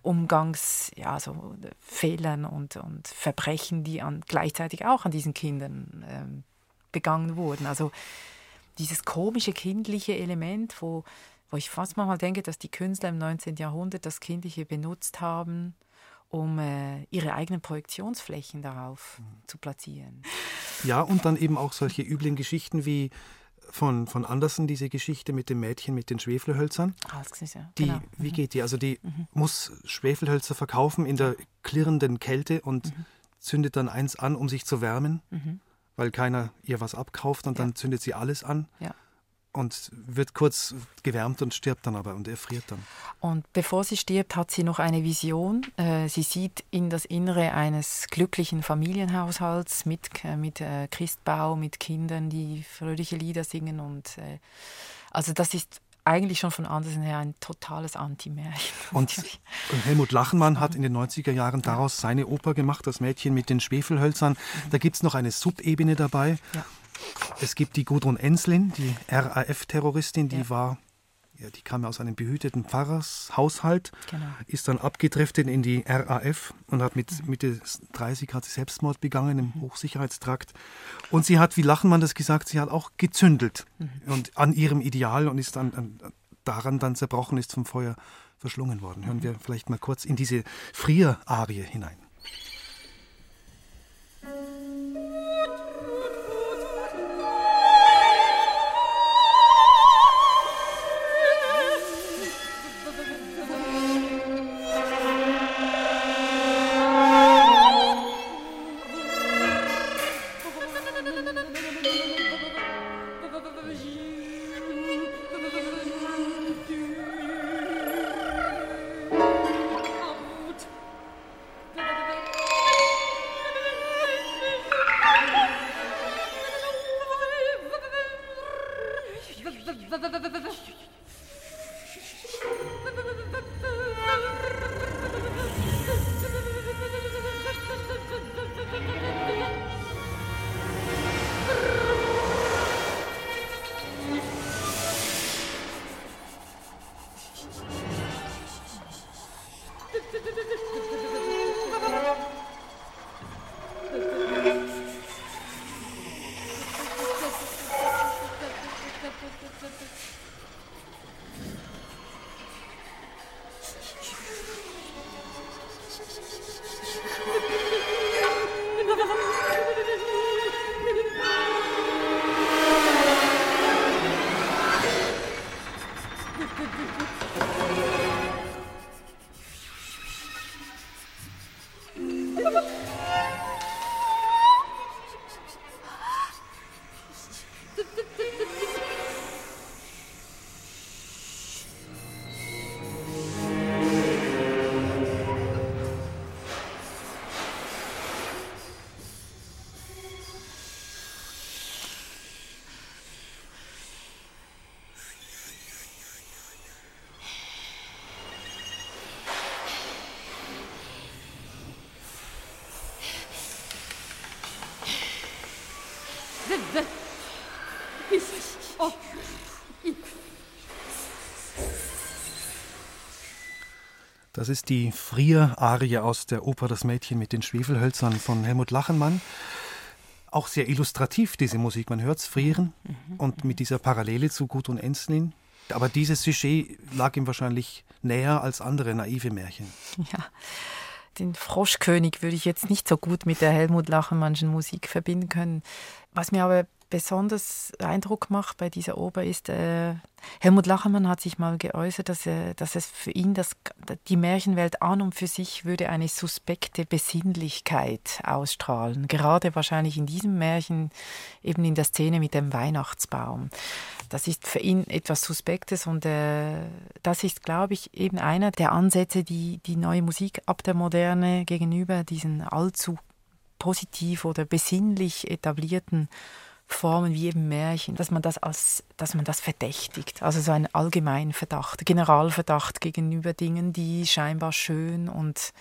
Umgangs, ja, so und, und Verbrechen, die an, gleichzeitig auch an diesen Kindern ähm, begangen wurden. Also dieses komische kindliche Element, wo, wo ich fast manchmal denke, dass die Künstler im 19. Jahrhundert das Kindliche benutzt haben, um äh, ihre eigenen Projektionsflächen darauf mhm. zu platzieren. Ja, und dann eben auch solche üblen Geschichten wie von, von Andersen, diese Geschichte mit dem Mädchen mit den Schwefelhölzern. Ah, ja. Die, genau. Wie mhm. geht die? Also die mhm. muss Schwefelhölzer verkaufen in der klirrenden Kälte und mhm. zündet dann eins an, um sich zu wärmen, mhm. weil keiner ihr was abkauft und ja. dann zündet sie alles an. Ja und wird kurz gewärmt und stirbt dann aber und erfriert dann. Und bevor sie stirbt, hat sie noch eine Vision. Äh, sie sieht in das Innere eines glücklichen Familienhaushalts mit, äh, mit äh, Christbau, mit Kindern, die fröhliche Lieder singen. Und also das ist eigentlich schon von Andersen her ein totales Anti-Märchen. Und, und, Helmut Lachenmann hat in den 90er Jahren daraus seine Oper gemacht, Das Mädchen mit den Schwefelhölzern. Mhm. Da gibt es noch eine Subebene dabei. Ja. Es gibt die Gudrun Enslin, die RAF-Terroristin, die ja. war, ja, die kam aus einem behüteten Pfarrershaushalt, genau. ist dann abgedriftet in die RAF und hat mit. Mitte 30 hat sie Selbstmord begangen im mhm. Hochsicherheitstrakt. Und sie hat, wie Lachenmann das gesagt, sie hat auch gezündelt mhm. und an ihrem Ideal und ist dann an, daran dann zerbrochen, ist vom Feuer verschlungen worden. Hören mhm. wir vielleicht mal kurz in diese Frier-Arie hinein. Das ist die Frier-Arie aus der Oper Das Mädchen mit den Schwefelhölzern von Helmut Lachenmann. Auch sehr illustrativ, diese Musik. Man hört es frieren mhm. und mit dieser Parallele zu Gudrun Enslin. Aber dieses Sujet lag ihm wahrscheinlich näher als andere naive Märchen. Ja, den Froschkönig würde ich jetzt nicht so gut mit der Helmut Lachenmannschen Musik verbinden können. Was mir aber besonders Eindruck macht bei dieser Oper ist, äh, Helmut Lachermann hat sich mal geäußert, dass, er, dass es für ihn das, die Märchenwelt an und für sich würde eine suspekte Besinnlichkeit ausstrahlen. Gerade wahrscheinlich in diesem Märchen, eben in der Szene mit dem Weihnachtsbaum. Das ist für ihn etwas Suspektes und äh, das ist, glaube ich, eben einer der Ansätze, die die neue Musik ab der Moderne gegenüber diesen allzu positiv oder besinnlich etablierten Formen wie eben Märchen, dass man das als, dass man das verdächtigt. Also so ein allgemeinen Verdacht, Generalverdacht gegenüber Dingen, die scheinbar schön und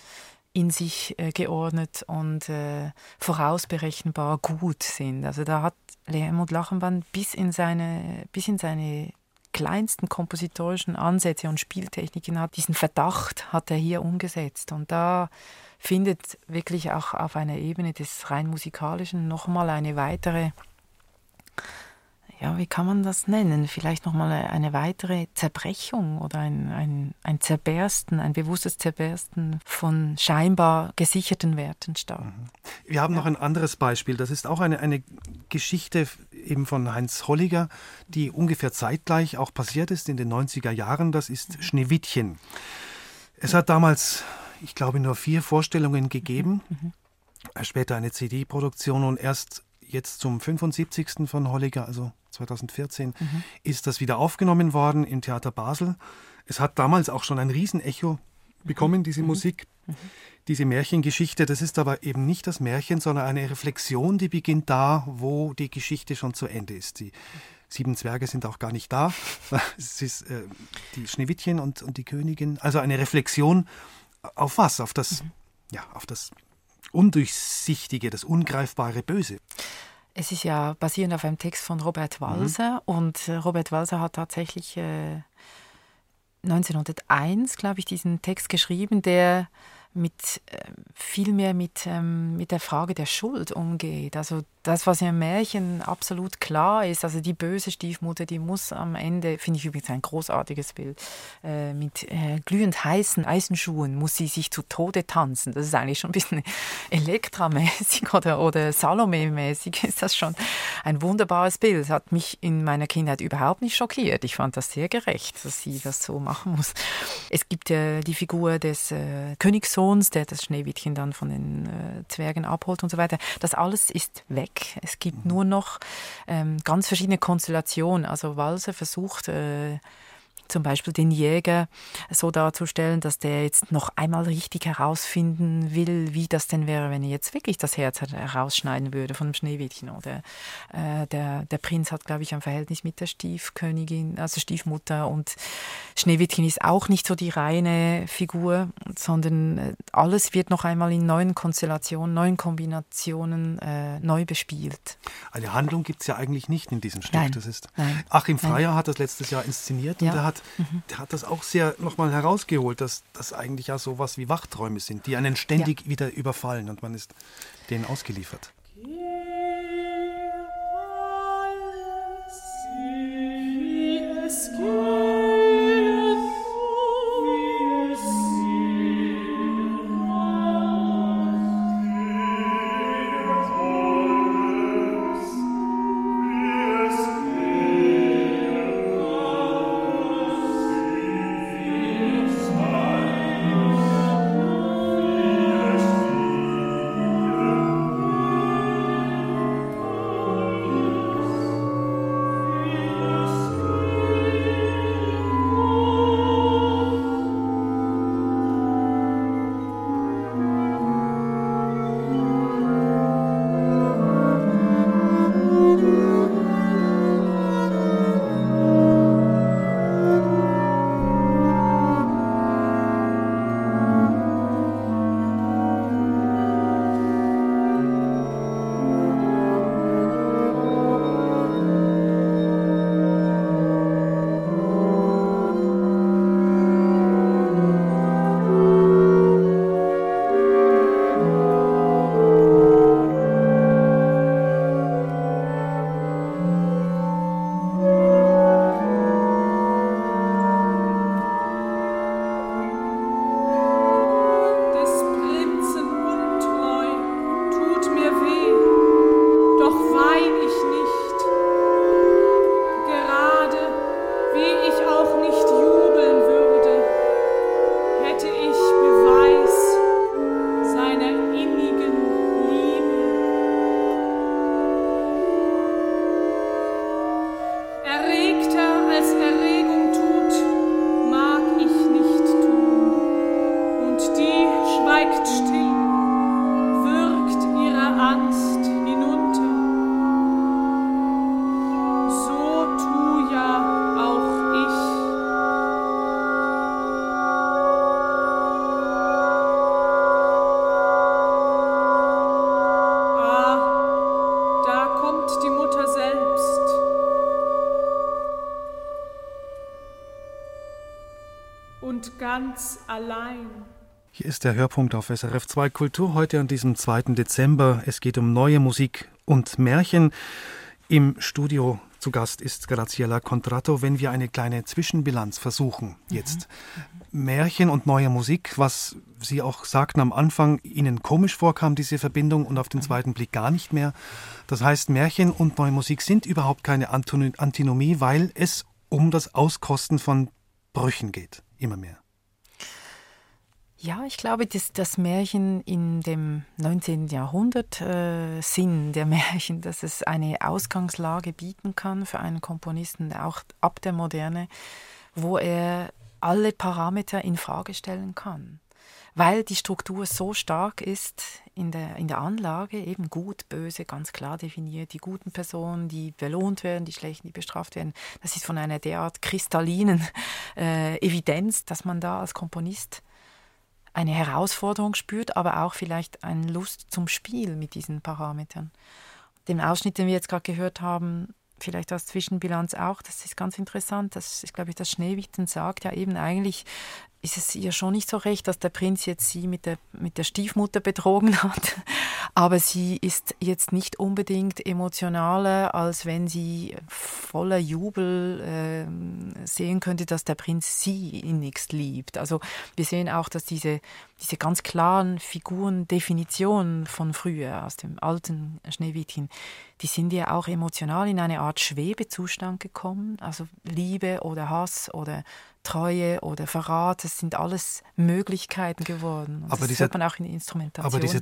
in sich äh, geordnet und äh, vorausberechenbar gut sind. Also da hat Helmut Lachenband bis in seine, bis in seine kleinsten kompositorischen Ansätze und Spieltechniken hat diesen Verdacht hat er hier umgesetzt und da findet wirklich auch auf einer Ebene des rein musikalischen nochmal eine weitere ja, wie kann man das nennen? Vielleicht nochmal eine weitere Zerbrechung oder ein, ein, ein Zerbersten, ein bewusstes Zerbersten von scheinbar gesicherten Werten statt. Mhm. Wir haben ja. noch ein anderes Beispiel. Das ist auch eine, eine Geschichte eben von Heinz Holliger, die ungefähr zeitgleich auch passiert ist in den 90er Jahren. Das ist mhm. Schneewittchen. Es hat damals, ich glaube, nur vier Vorstellungen gegeben. Mhm. mhm. Später eine CD-Produktion und erst jetzt zum 75. von Holliger, also 2014, mhm. ist das wieder aufgenommen worden im Theater Basel. Es hat damals auch schon ein Riesenecho bekommen, diese mhm. Musik. Mhm. Diese Märchengeschichte, das ist aber eben nicht das Märchen, sondern eine Reflexion, die beginnt da, wo die Geschichte schon zu Ende ist. Die sieben Zwerge sind auch gar nicht da. Es ist äh, die Schneewittchen und, und die Königin. Also eine Reflexion auf was? Auf das, mhm. ja, auf das Undurchsichtige, das ungreifbare Böse. Es ist ja basierend auf einem Text von Robert mhm. Walser mhm. und äh, Robert Walser hat tatsächlich äh, 1901, glaube ich, diesen Text geschrieben, der mit äh, viel mehr mit, ähm, mit der Frage der Schuld umgeht. Also das, was im Märchen absolut klar ist, also die böse Stiefmutter, die muss am Ende, finde ich übrigens ein großartiges Bild, äh, mit äh, glühend heißen Eisenschuhen muss sie sich zu Tode tanzen. Das ist eigentlich schon ein bisschen Elektra-mäßig oder, oder Salome-mäßig ist das schon ein wunderbares Bild. Das hat mich in meiner Kindheit überhaupt nicht schockiert. Ich fand das sehr gerecht, dass sie das so machen muss. Es gibt äh, die Figur des äh, Königssohns, der das Schneewittchen dann von den äh, Zwergen abholt und so weiter. Das alles ist weg weg. Es gibt mhm. nur noch ähm, ganz verschiedene Konstellationen. Also Walser versucht äh, zum Beispiel den Jäger so darzustellen, dass der jetzt noch einmal richtig herausfinden will, wie das denn wäre, wenn er jetzt wirklich das Herz herausschneiden würde von dem Schneewittchen. Oder äh, der, der Prinz hat, glaube ich, ein Verhältnis mit der Stiefkönigin, also Stiefmutter. Und Schneewittchen ist auch nicht so die reine Figur, sondern äh, alles wird noch einmal in neuen Konstellationen, neuen Kombinationen äh, neu bespielt. Eine Handlung gibt es ja eigentlich nicht in diesem Stück. Nein, das ist nein, Achim Freier nein. hat das letztes Jahr inszeniert ja. und er hat hat, mhm. der hat das auch sehr nochmal herausgeholt, dass das eigentlich ja sowas wie Wachträume sind, die einen ständig ja. wieder überfallen und man ist denen ausgeliefert. Geh Alles, wie es geht. Allein. Hier ist der Hörpunkt auf SRF 2 Kultur heute an diesem 2. Dezember. Es geht um neue Musik und Märchen. Im Studio zu Gast ist Graziella Contratto. Wenn wir eine kleine Zwischenbilanz versuchen, jetzt mhm. Märchen und neue Musik, was Sie auch sagten am Anfang, Ihnen komisch vorkam, diese Verbindung und auf den zweiten Blick gar nicht mehr. Das heißt, Märchen und neue Musik sind überhaupt keine Antinomie, weil es um das Auskosten von Brüchen geht, immer mehr. Ja, ich glaube, dass das Märchen in dem 19. Jahrhundert äh, Sinn der Märchen, dass es eine Ausgangslage bieten kann für einen Komponisten, auch ab der Moderne, wo er alle Parameter in Frage stellen kann. Weil die Struktur so stark ist in der, in der Anlage, eben gut, böse, ganz klar definiert, die guten Personen, die belohnt werden, die schlechten, die bestraft werden. Das ist von einer derart kristallinen äh, Evidenz, dass man da als Komponist eine Herausforderung spürt, aber auch vielleicht eine Lust zum Spiel mit diesen Parametern. Den Ausschnitt, den wir jetzt gerade gehört haben, vielleicht als Zwischenbilanz auch, das ist ganz interessant, das ist, glaube ich, das Schneewittchen sagt ja eben eigentlich, ist es ihr schon nicht so recht, dass der Prinz jetzt sie mit der, mit der Stiefmutter betrogen hat. Aber sie ist jetzt nicht unbedingt emotionaler, als wenn sie voller Jubel äh, sehen könnte, dass der Prinz sie innigst liebt. Also wir sehen auch, dass diese, diese ganz klaren Figuren, Definitionen von früher, aus dem alten Schneewittchen, die sind ja auch emotional in eine Art Schwebezustand gekommen. Also Liebe oder Hass oder Treue oder Verrat, das sind alles Möglichkeiten geworden. Und aber das dieser, hört man auch in Instrumentation. Aber dieser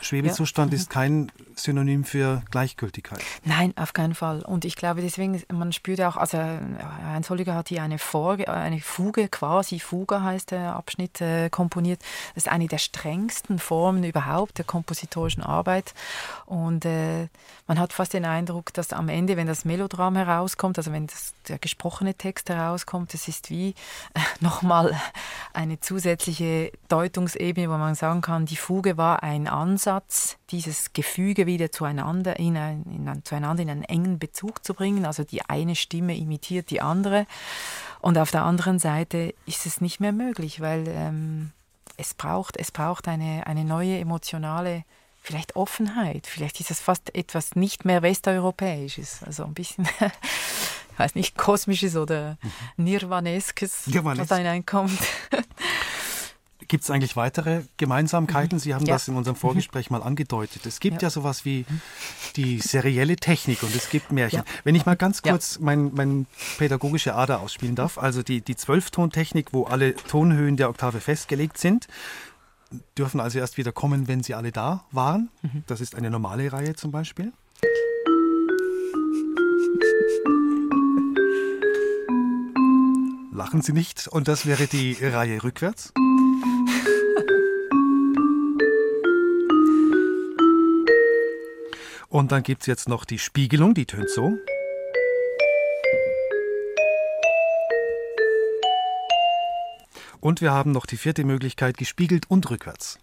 Schwebezustand ja. ist kein Synonym für Gleichgültigkeit. Nein, auf keinen Fall. Und ich glaube deswegen, man spürt auch, also Heinz Holliger hat hier eine, Folge, eine Fuge, quasi Fuge heißt der Abschnitt, äh, komponiert. Das ist eine der strengsten Formen überhaupt der kompositorischen Arbeit. Und äh, man hat fast den Eindruck, dass am Ende, wenn das Melodram herauskommt, also wenn das, der gesprochene Text herauskommt, das ist wie äh, nochmal eine zusätzliche Deutungsebene, wo man sagen kann, die Fuge war ein Ansatz, dieses Gefüge wieder zueinander in, ein, in, zueinander in einen engen Bezug zu bringen. Also die eine Stimme imitiert die andere. Und auf der anderen Seite ist es nicht mehr möglich, weil ähm, es braucht, es braucht eine, eine neue emotionale vielleicht Offenheit. Vielleicht ist es fast etwas nicht mehr westeuropäisches. Also ein bisschen weiß nicht, kosmisches oder mhm. Nirvaneskes, Nirvanesk. was da hineinkommt. Gibt es eigentlich weitere Gemeinsamkeiten? Sie haben ja. das in unserem Vorgespräch mal angedeutet. Es gibt ja, ja sowas wie die serielle Technik und es gibt Märchen. Ja. Wenn ich mal ganz kurz ja. mein, mein pädagogische Ader ausspielen darf, also die, die Zwölftontechnik, wo alle Tonhöhen der Oktave festgelegt sind, dürfen also erst wieder kommen, wenn sie alle da waren. Mhm. Das ist eine normale Reihe zum Beispiel. Lachen Sie nicht. Und das wäre die Reihe rückwärts. Und dann gibt es jetzt noch die Spiegelung, die tönt so. Und wir haben noch die vierte Möglichkeit, gespiegelt und rückwärts.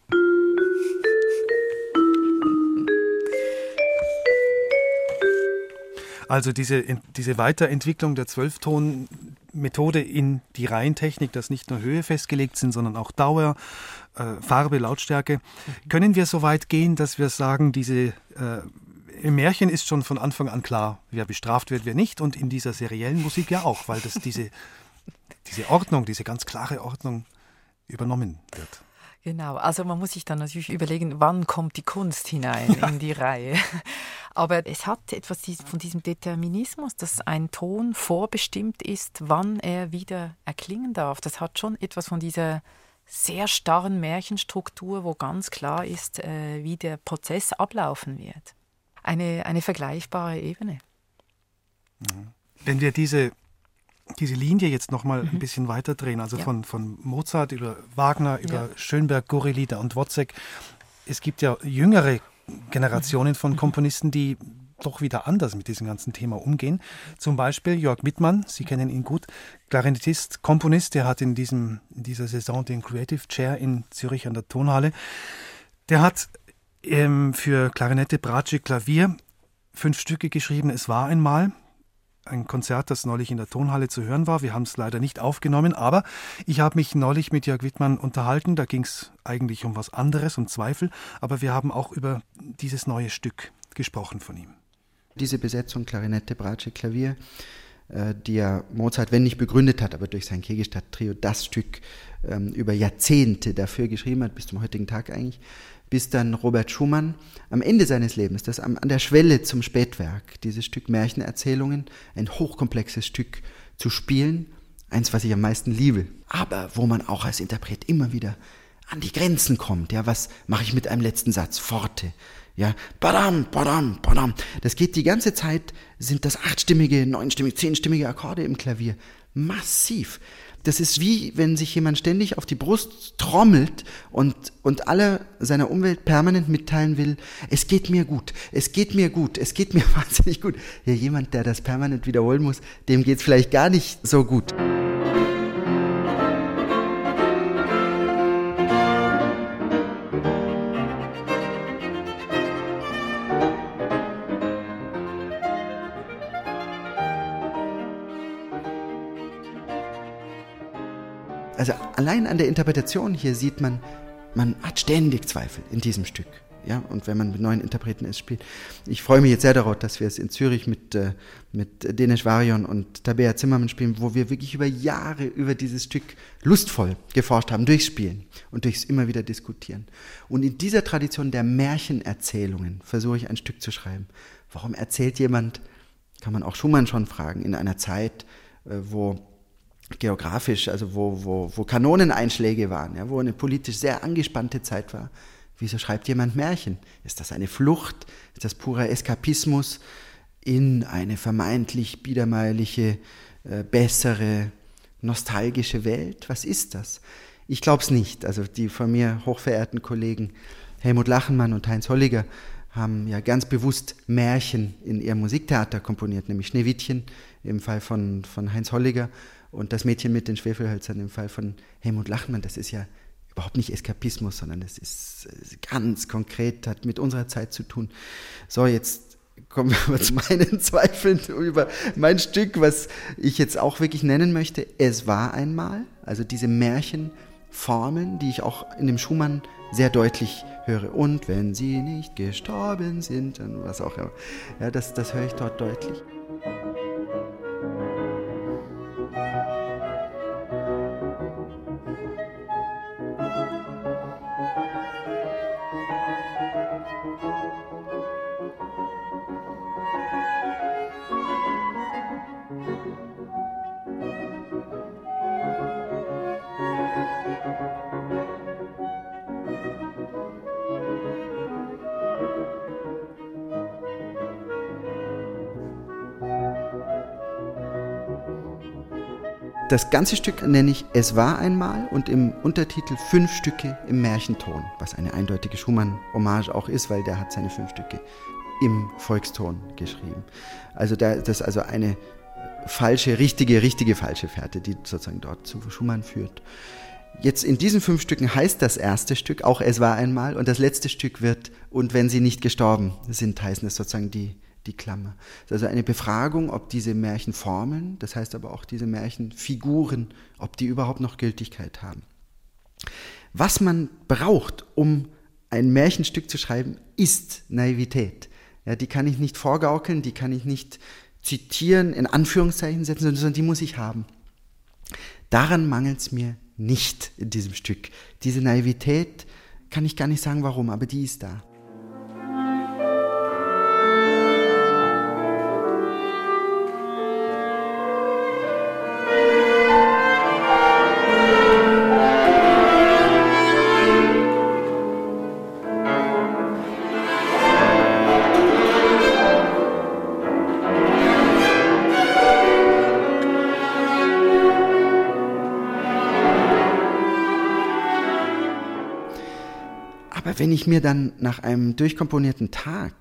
Also diese, diese Weiterentwicklung der Zwölfton Methode in die Reihentechnik, dass nicht nur Höhe festgelegt sind, sondern auch Dauer, äh, Farbe, Lautstärke. Mhm. Können wir so weit gehen, dass wir sagen, diese äh, im Märchen ist schon von Anfang an klar, wer bestraft wird, wer nicht, und in dieser seriellen Musik ja auch, weil das diese, diese Ordnung, diese ganz klare Ordnung übernommen wird. Genau, also man muss sich dann natürlich überlegen, wann kommt die Kunst hinein in die Reihe. Aber es hat etwas von diesem Determinismus, dass ein Ton vorbestimmt ist, wann er wieder erklingen darf. Das hat schon etwas von dieser sehr starren Märchenstruktur, wo ganz klar ist, äh, wie der Prozess ablaufen wird. Eine, eine vergleichbare Ebene. Mhm. Wenn wir diese, diese Linie jetzt nochmal mhm. ein bisschen weiter drehen, also ja. von, von Mozart über Wagner, über ja. Schönberg, Gorilida und Wozzeck, es gibt ja jüngere Generationen von Komponisten, die doch wieder anders mit diesem ganzen Thema umgehen. Zum Beispiel Jörg Mittmann, Sie kennen ihn gut, Klarinettist, Komponist, der hat in, diesem, in dieser Saison den Creative Chair in Zürich an der Tonhalle. Der hat ähm, für Klarinette, Bratsche, Klavier fünf Stücke geschrieben. Es war einmal. Ein Konzert, das neulich in der Tonhalle zu hören war. Wir haben es leider nicht aufgenommen, aber ich habe mich neulich mit Jörg Wittmann unterhalten. Da ging es eigentlich um was anderes, um Zweifel, aber wir haben auch über dieses neue Stück gesprochen von ihm. Diese Besetzung Klarinette, Bratsche, Klavier, äh, die ja Mozart, wenn nicht begründet hat, aber durch sein Kegestadt-Trio das Stück ähm, über Jahrzehnte dafür geschrieben hat, bis zum heutigen Tag eigentlich, bis dann Robert Schumann am Ende seines Lebens, das an der Schwelle zum Spätwerk, dieses Stück Märchenerzählungen, ein hochkomplexes Stück zu spielen, eins, was ich am meisten liebe, aber wo man auch als Interpret immer wieder an die Grenzen kommt. Ja, was mache ich mit einem letzten Satz? Forte. Ja, badam, badam, badam. Das geht die ganze Zeit, sind das achtstimmige, neunstimmige, zehnstimmige Akkorde im Klavier. Massiv. Das ist wie, wenn sich jemand ständig auf die Brust trommelt und, und aller seiner Umwelt permanent mitteilen will, es geht mir gut, es geht mir gut, es geht mir wahnsinnig gut. Ja, jemand, der das permanent wiederholen muss, dem geht es vielleicht gar nicht so gut. Also allein an der Interpretation hier sieht man, man hat ständig Zweifel in diesem Stück. Ja, und wenn man mit neuen Interpreten es spielt. Ich freue mich jetzt sehr darauf, dass wir es in Zürich mit, äh, mit Denis Varion und Tabea Zimmermann spielen, wo wir wirklich über Jahre über dieses Stück lustvoll geforscht haben, durchs Spielen und durchs immer wieder diskutieren. Und in dieser Tradition der Märchenerzählungen versuche ich ein Stück zu schreiben. Warum erzählt jemand, kann man auch Schumann schon fragen, in einer Zeit, äh, wo geografisch, also wo, wo, wo Kanoneneinschläge waren, ja, wo eine politisch sehr angespannte Zeit war. Wieso schreibt jemand Märchen? Ist das eine Flucht? Ist das purer Eskapismus in eine vermeintlich biedermeierliche, äh, bessere, nostalgische Welt? Was ist das? Ich glaube es nicht. Also die von mir hochverehrten Kollegen Helmut Lachenmann und Heinz Holliger haben ja ganz bewusst Märchen in ihrem Musiktheater komponiert, nämlich Schneewittchen im Fall von, von Heinz Holliger und das Mädchen mit den Schwefelhölzern im Fall von Helmut Lachmann, das ist ja überhaupt nicht Eskapismus, sondern es ist ganz konkret, hat mit unserer Zeit zu tun. So, jetzt kommen wir aber zu meinen Zweifeln über mein Stück, was ich jetzt auch wirklich nennen möchte. Es war einmal, also diese Märchenformeln, die ich auch in dem Schumann sehr deutlich höre. Und wenn sie nicht gestorben sind, dann was auch immer. Ja, das, das höre ich dort deutlich. Das ganze Stück nenne ich Es war einmal und im Untertitel Fünf Stücke im Märchenton, was eine eindeutige Schumann-Hommage auch ist, weil der hat seine fünf Stücke im Volkston geschrieben. Also da, das ist also eine falsche, richtige, richtige falsche Fährte, die sozusagen dort zu Schumann führt. Jetzt in diesen fünf Stücken heißt das erste Stück auch Es war einmal und das letzte Stück wird Und wenn sie nicht gestorben sind, heißen es sozusagen die die Klammer. Das ist also eine Befragung, ob diese Märchenformeln, das heißt aber auch diese Märchenfiguren, ob die überhaupt noch Gültigkeit haben. Was man braucht, um ein Märchenstück zu schreiben, ist Naivität. Ja, die kann ich nicht vorgaukeln, die kann ich nicht zitieren, in Anführungszeichen setzen, sondern die muss ich haben. Daran mangelt es mir nicht in diesem Stück. Diese Naivität kann ich gar nicht sagen, warum, aber die ist da. Wenn ich mir dann nach einem durchkomponierten Tag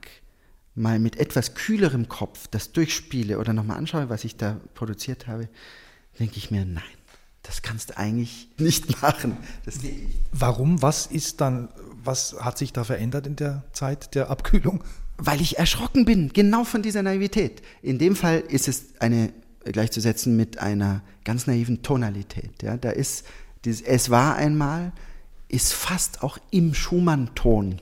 mal mit etwas kühlerem Kopf das durchspiele oder nochmal anschaue, was ich da produziert habe, denke ich mir, nein, das kannst du eigentlich nicht machen. Das geht nicht. Warum? Was ist dann, was hat sich da verändert in der Zeit der Abkühlung? Weil ich erschrocken bin, genau von dieser Naivität. In dem Fall ist es eine gleichzusetzen mit einer ganz naiven Tonalität. Ja, da ist dieses Es war einmal, ist fast auch im Schumann-Ton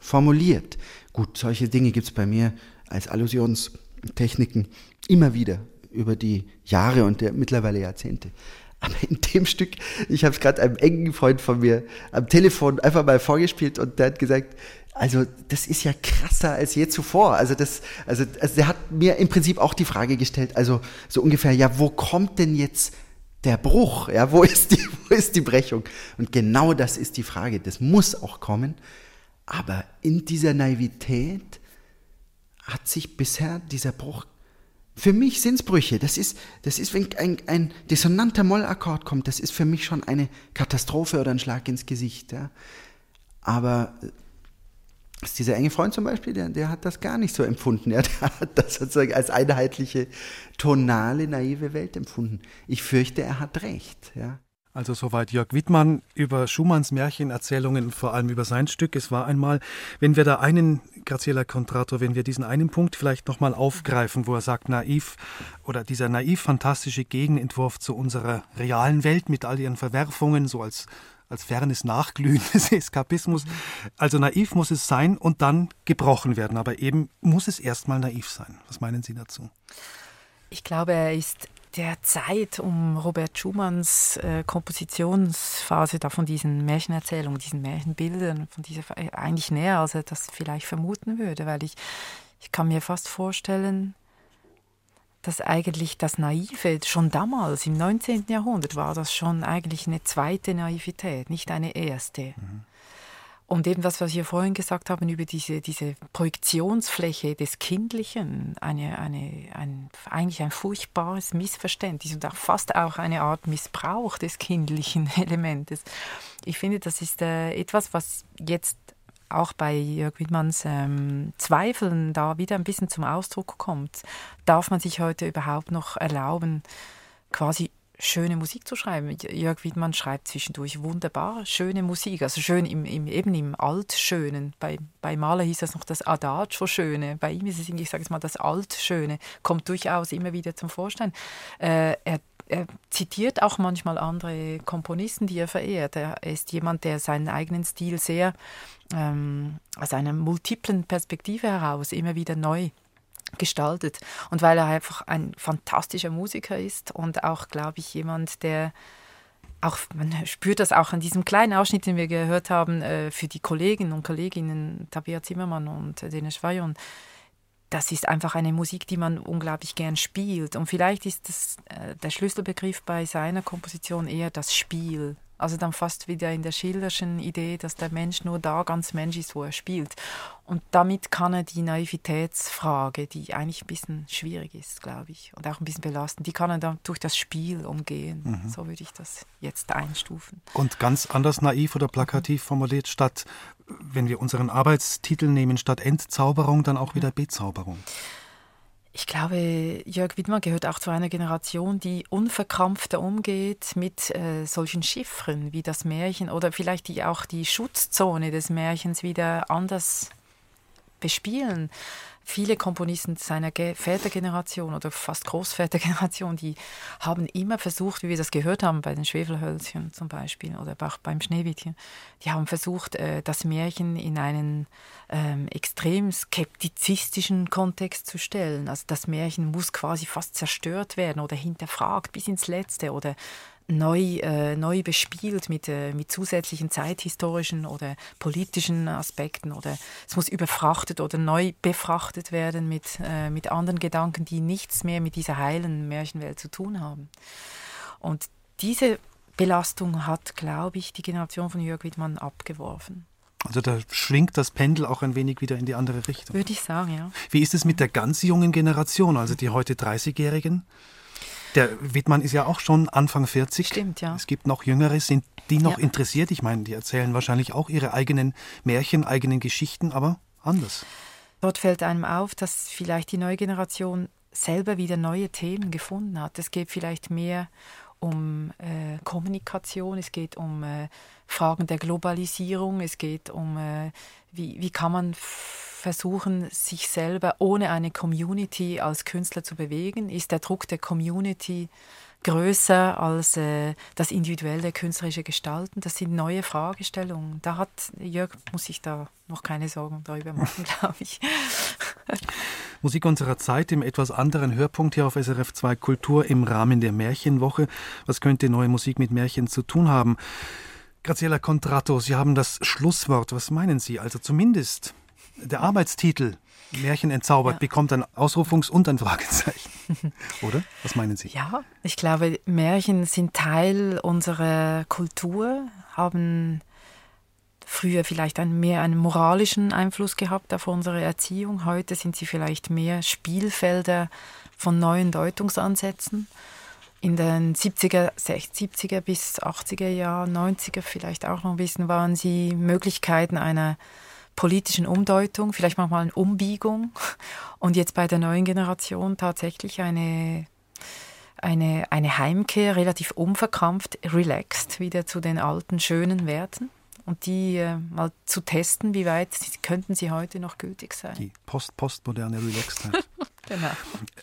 formuliert. Gut, solche Dinge gibt es bei mir als Allusionstechniken immer wieder über die Jahre und der mittlerweile Jahrzehnte. Aber in dem Stück, ich habe es gerade einem engen Freund von mir am Telefon einfach mal vorgespielt und der hat gesagt, also das ist ja krasser als je zuvor. Also das, also, also der hat mir im Prinzip auch die Frage gestellt, also so ungefähr, ja, wo kommt denn jetzt der Bruch? Ja, wo ist die, wo ist die Brechung? Und genau das ist die Frage. Das muss auch kommen. Aber in dieser Naivität hat sich bisher dieser Bruch für mich sind es Brüche. Das ist, das ist, wenn ein, ein dissonanter Mollakkord kommt, das ist für mich schon eine Katastrophe oder ein Schlag ins Gesicht. Ja. Aber äh, dieser enge Freund zum Beispiel, der, der hat das gar nicht so empfunden. Der hat das sozusagen als einheitliche, tonale, naive Welt empfunden. Ich fürchte, er hat recht. Ja. Also soweit Jörg Wittmann über Schumanns Märchenerzählungen, vor allem über sein Stück. Es war einmal, wenn wir da einen, Graziella Contrato, wenn wir diesen einen Punkt vielleicht nochmal aufgreifen, wo er sagt, naiv oder dieser naiv-fantastische Gegenentwurf zu unserer realen Welt mit all ihren Verwerfungen, so als, als fernes Nachglühen des Eskapismus. Also naiv muss es sein und dann gebrochen werden, aber eben muss es erstmal naiv sein. Was meinen Sie dazu? Ich glaube, er ist der Zeit um Robert Schumanns äh, Kompositionsphase, da von diesen Märchenerzählungen, diesen Märchenbildern, von dieser äh, eigentlich näher, als er das vielleicht vermuten würde, weil ich, ich kann mir fast vorstellen, dass eigentlich das Naive schon damals, im 19. Jahrhundert, war das schon eigentlich eine zweite Naivität, nicht eine erste. Mhm. Und eben das, was wir vorhin gesagt haben über diese, diese Projektionsfläche des Kindlichen, eine, eine, ein, eigentlich ein furchtbares Missverständnis und auch fast auch eine Art Missbrauch des kindlichen Elementes. Ich finde, das ist äh, etwas, was jetzt auch bei Jörg Wittmanns ähm, Zweifeln da wieder ein bisschen zum Ausdruck kommt. Darf man sich heute überhaupt noch erlauben, quasi schöne Musik zu schreiben. Jörg Wiedmann schreibt zwischendurch wunderbar schöne Musik, also schön im, im, eben im Altschönen. Bei, bei Mahler hieß das noch das Adagio Schöne. Bei ihm ist es, ich sage es mal, das Altschöne, kommt durchaus immer wieder zum Vorschein. Äh, er, er zitiert auch manchmal andere Komponisten, die er verehrt. Er ist jemand, der seinen eigenen Stil sehr ähm, aus einer multiplen Perspektive heraus immer wieder neu gestaltet. Und weil er einfach ein fantastischer Musiker ist und auch, glaube ich, jemand, der auch, man spürt das auch an diesem kleinen Ausschnitt, den wir gehört haben, äh, für die Kolleginnen und Kolleginnen Tabea Zimmermann und Dene Schwajon. Das ist einfach eine Musik, die man unglaublich gern spielt. Und vielleicht ist das, äh, der Schlüsselbegriff bei seiner Komposition eher das Spiel. Also dann fast wieder in der Schilderschen Idee, dass der Mensch nur da ganz Mensch ist, wo er spielt. Und damit kann er die Naivitätsfrage, die eigentlich ein bisschen schwierig ist, glaube ich, und auch ein bisschen belastend, die kann er dann durch das Spiel umgehen. Mhm. So würde ich das jetzt einstufen. Und ganz anders naiv oder plakativ formuliert, statt, wenn wir unseren Arbeitstitel nehmen, statt Entzauberung, dann auch wieder Bezauberung. Ich glaube, Jörg Widmer gehört auch zu einer Generation, die unverkrampfter umgeht mit äh, solchen Chiffren wie das Märchen oder vielleicht die, auch die Schutzzone des Märchens wieder anders bespielen viele Komponisten seiner Vätergeneration oder fast Großvätergeneration, die haben immer versucht, wie wir das gehört haben bei den Schwefelhölzchen zum Beispiel oder auch beim Schneewittchen, die haben versucht, äh, das Märchen in einen ähm, extrem skeptizistischen Kontext zu stellen. Also das Märchen muss quasi fast zerstört werden oder hinterfragt bis ins Letzte oder neu, äh, neu bespielt mit, äh, mit zusätzlichen zeithistorischen oder politischen Aspekten oder es muss überfrachtet oder neu befrachtet werden mit, äh, mit anderen Gedanken, die nichts mehr mit dieser heilen Märchenwelt zu tun haben. Und diese Belastung hat, glaube ich, die Generation von Jörg Wittmann abgeworfen. Also da schwingt das Pendel auch ein wenig wieder in die andere Richtung. Würde ich sagen, ja. Wie ist es mit der ganz jungen Generation, also die heute 30-Jährigen? Der Wittmann ist ja auch schon Anfang 40. Stimmt, ja. Es gibt noch Jüngere, sind die noch ja. interessiert? Ich meine, die erzählen wahrscheinlich auch ihre eigenen Märchen, eigenen Geschichten, aber anders. Dort fällt einem auf, dass vielleicht die neue Generation selber wieder neue Themen gefunden hat. Es geht vielleicht mehr um äh, Kommunikation, es geht um äh, Fragen der Globalisierung, es geht um, äh, wie, wie kann man versuchen, sich selber ohne eine Community als Künstler zu bewegen? Ist der Druck der Community größer als äh, das individuelle künstlerische Gestalten? Das sind neue Fragestellungen. Da hat Jörg, muss ich da noch keine Sorgen darüber machen, glaube ich. Musik unserer Zeit im etwas anderen Hörpunkt hier auf SRF 2 Kultur im Rahmen der Märchenwoche. Was könnte neue Musik mit Märchen zu tun haben? Graziella Contratto, Sie haben das Schlusswort. Was meinen Sie? Also zumindest der Arbeitstitel Märchen entzaubert ja. bekommt ein Ausrufungs- und ein Fragezeichen. Oder? Was meinen Sie? Ja, ich glaube, Märchen sind Teil unserer Kultur, haben früher vielleicht einen, mehr einen moralischen Einfluss gehabt auf unsere Erziehung. Heute sind sie vielleicht mehr Spielfelder von neuen Deutungsansätzen. In den 70er, 70er bis 80er Jahren, 90er vielleicht auch noch ein bisschen, waren sie Möglichkeiten einer politischen Umdeutung, vielleicht manchmal eine Umbiegung. Und jetzt bei der neuen Generation tatsächlich eine, eine, eine Heimkehr, relativ unverkrampft, relaxed, wieder zu den alten, schönen Werten und die äh, mal zu testen, wie weit könnten sie heute noch gültig sein. Die post-postmoderne Relaxedheit. genau.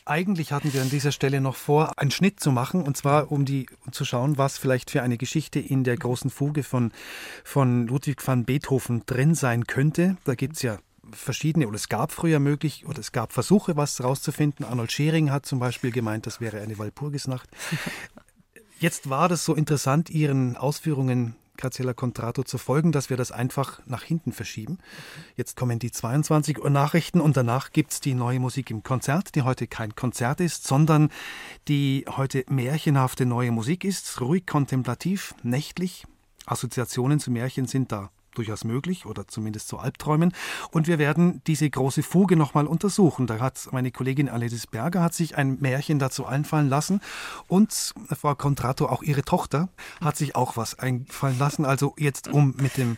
Eigentlich hatten wir an dieser Stelle noch vor, einen Schnitt zu machen, und zwar um die um zu schauen, was vielleicht für eine Geschichte in der großen Fuge von, von Ludwig van Beethoven drin sein könnte. Da gibt es ja verschiedene, oder es gab früher möglich, oder es gab Versuche, was herauszufinden. Arnold Schering hat zum Beispiel gemeint, das wäre eine Walpurgisnacht. Jetzt war das so interessant, Ihren Ausführungen Graziella Contrato zu folgen, dass wir das einfach nach hinten verschieben. Jetzt kommen die 22 Uhr Nachrichten und danach gibt es die neue Musik im Konzert, die heute kein Konzert ist, sondern die heute märchenhafte neue Musik ist, ruhig kontemplativ, nächtlich. Assoziationen zu Märchen sind da durchaus möglich oder zumindest zu Albträumen. Und wir werden diese große Fuge nochmal untersuchen. Da hat meine Kollegin Aledis Berger hat sich ein Märchen dazu einfallen lassen und Frau Contrato, auch ihre Tochter, hat sich auch was einfallen lassen. Also jetzt, um mit dem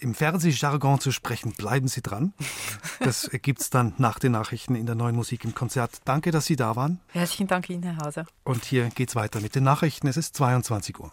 im Fernsehjargon zu sprechen, bleiben Sie dran. Das gibt es dann nach den Nachrichten in der neuen Musik im Konzert. Danke, dass Sie da waren. Herzlichen Dank Ihnen, Herr Hauser. Und hier geht's weiter mit den Nachrichten. Es ist 22 Uhr.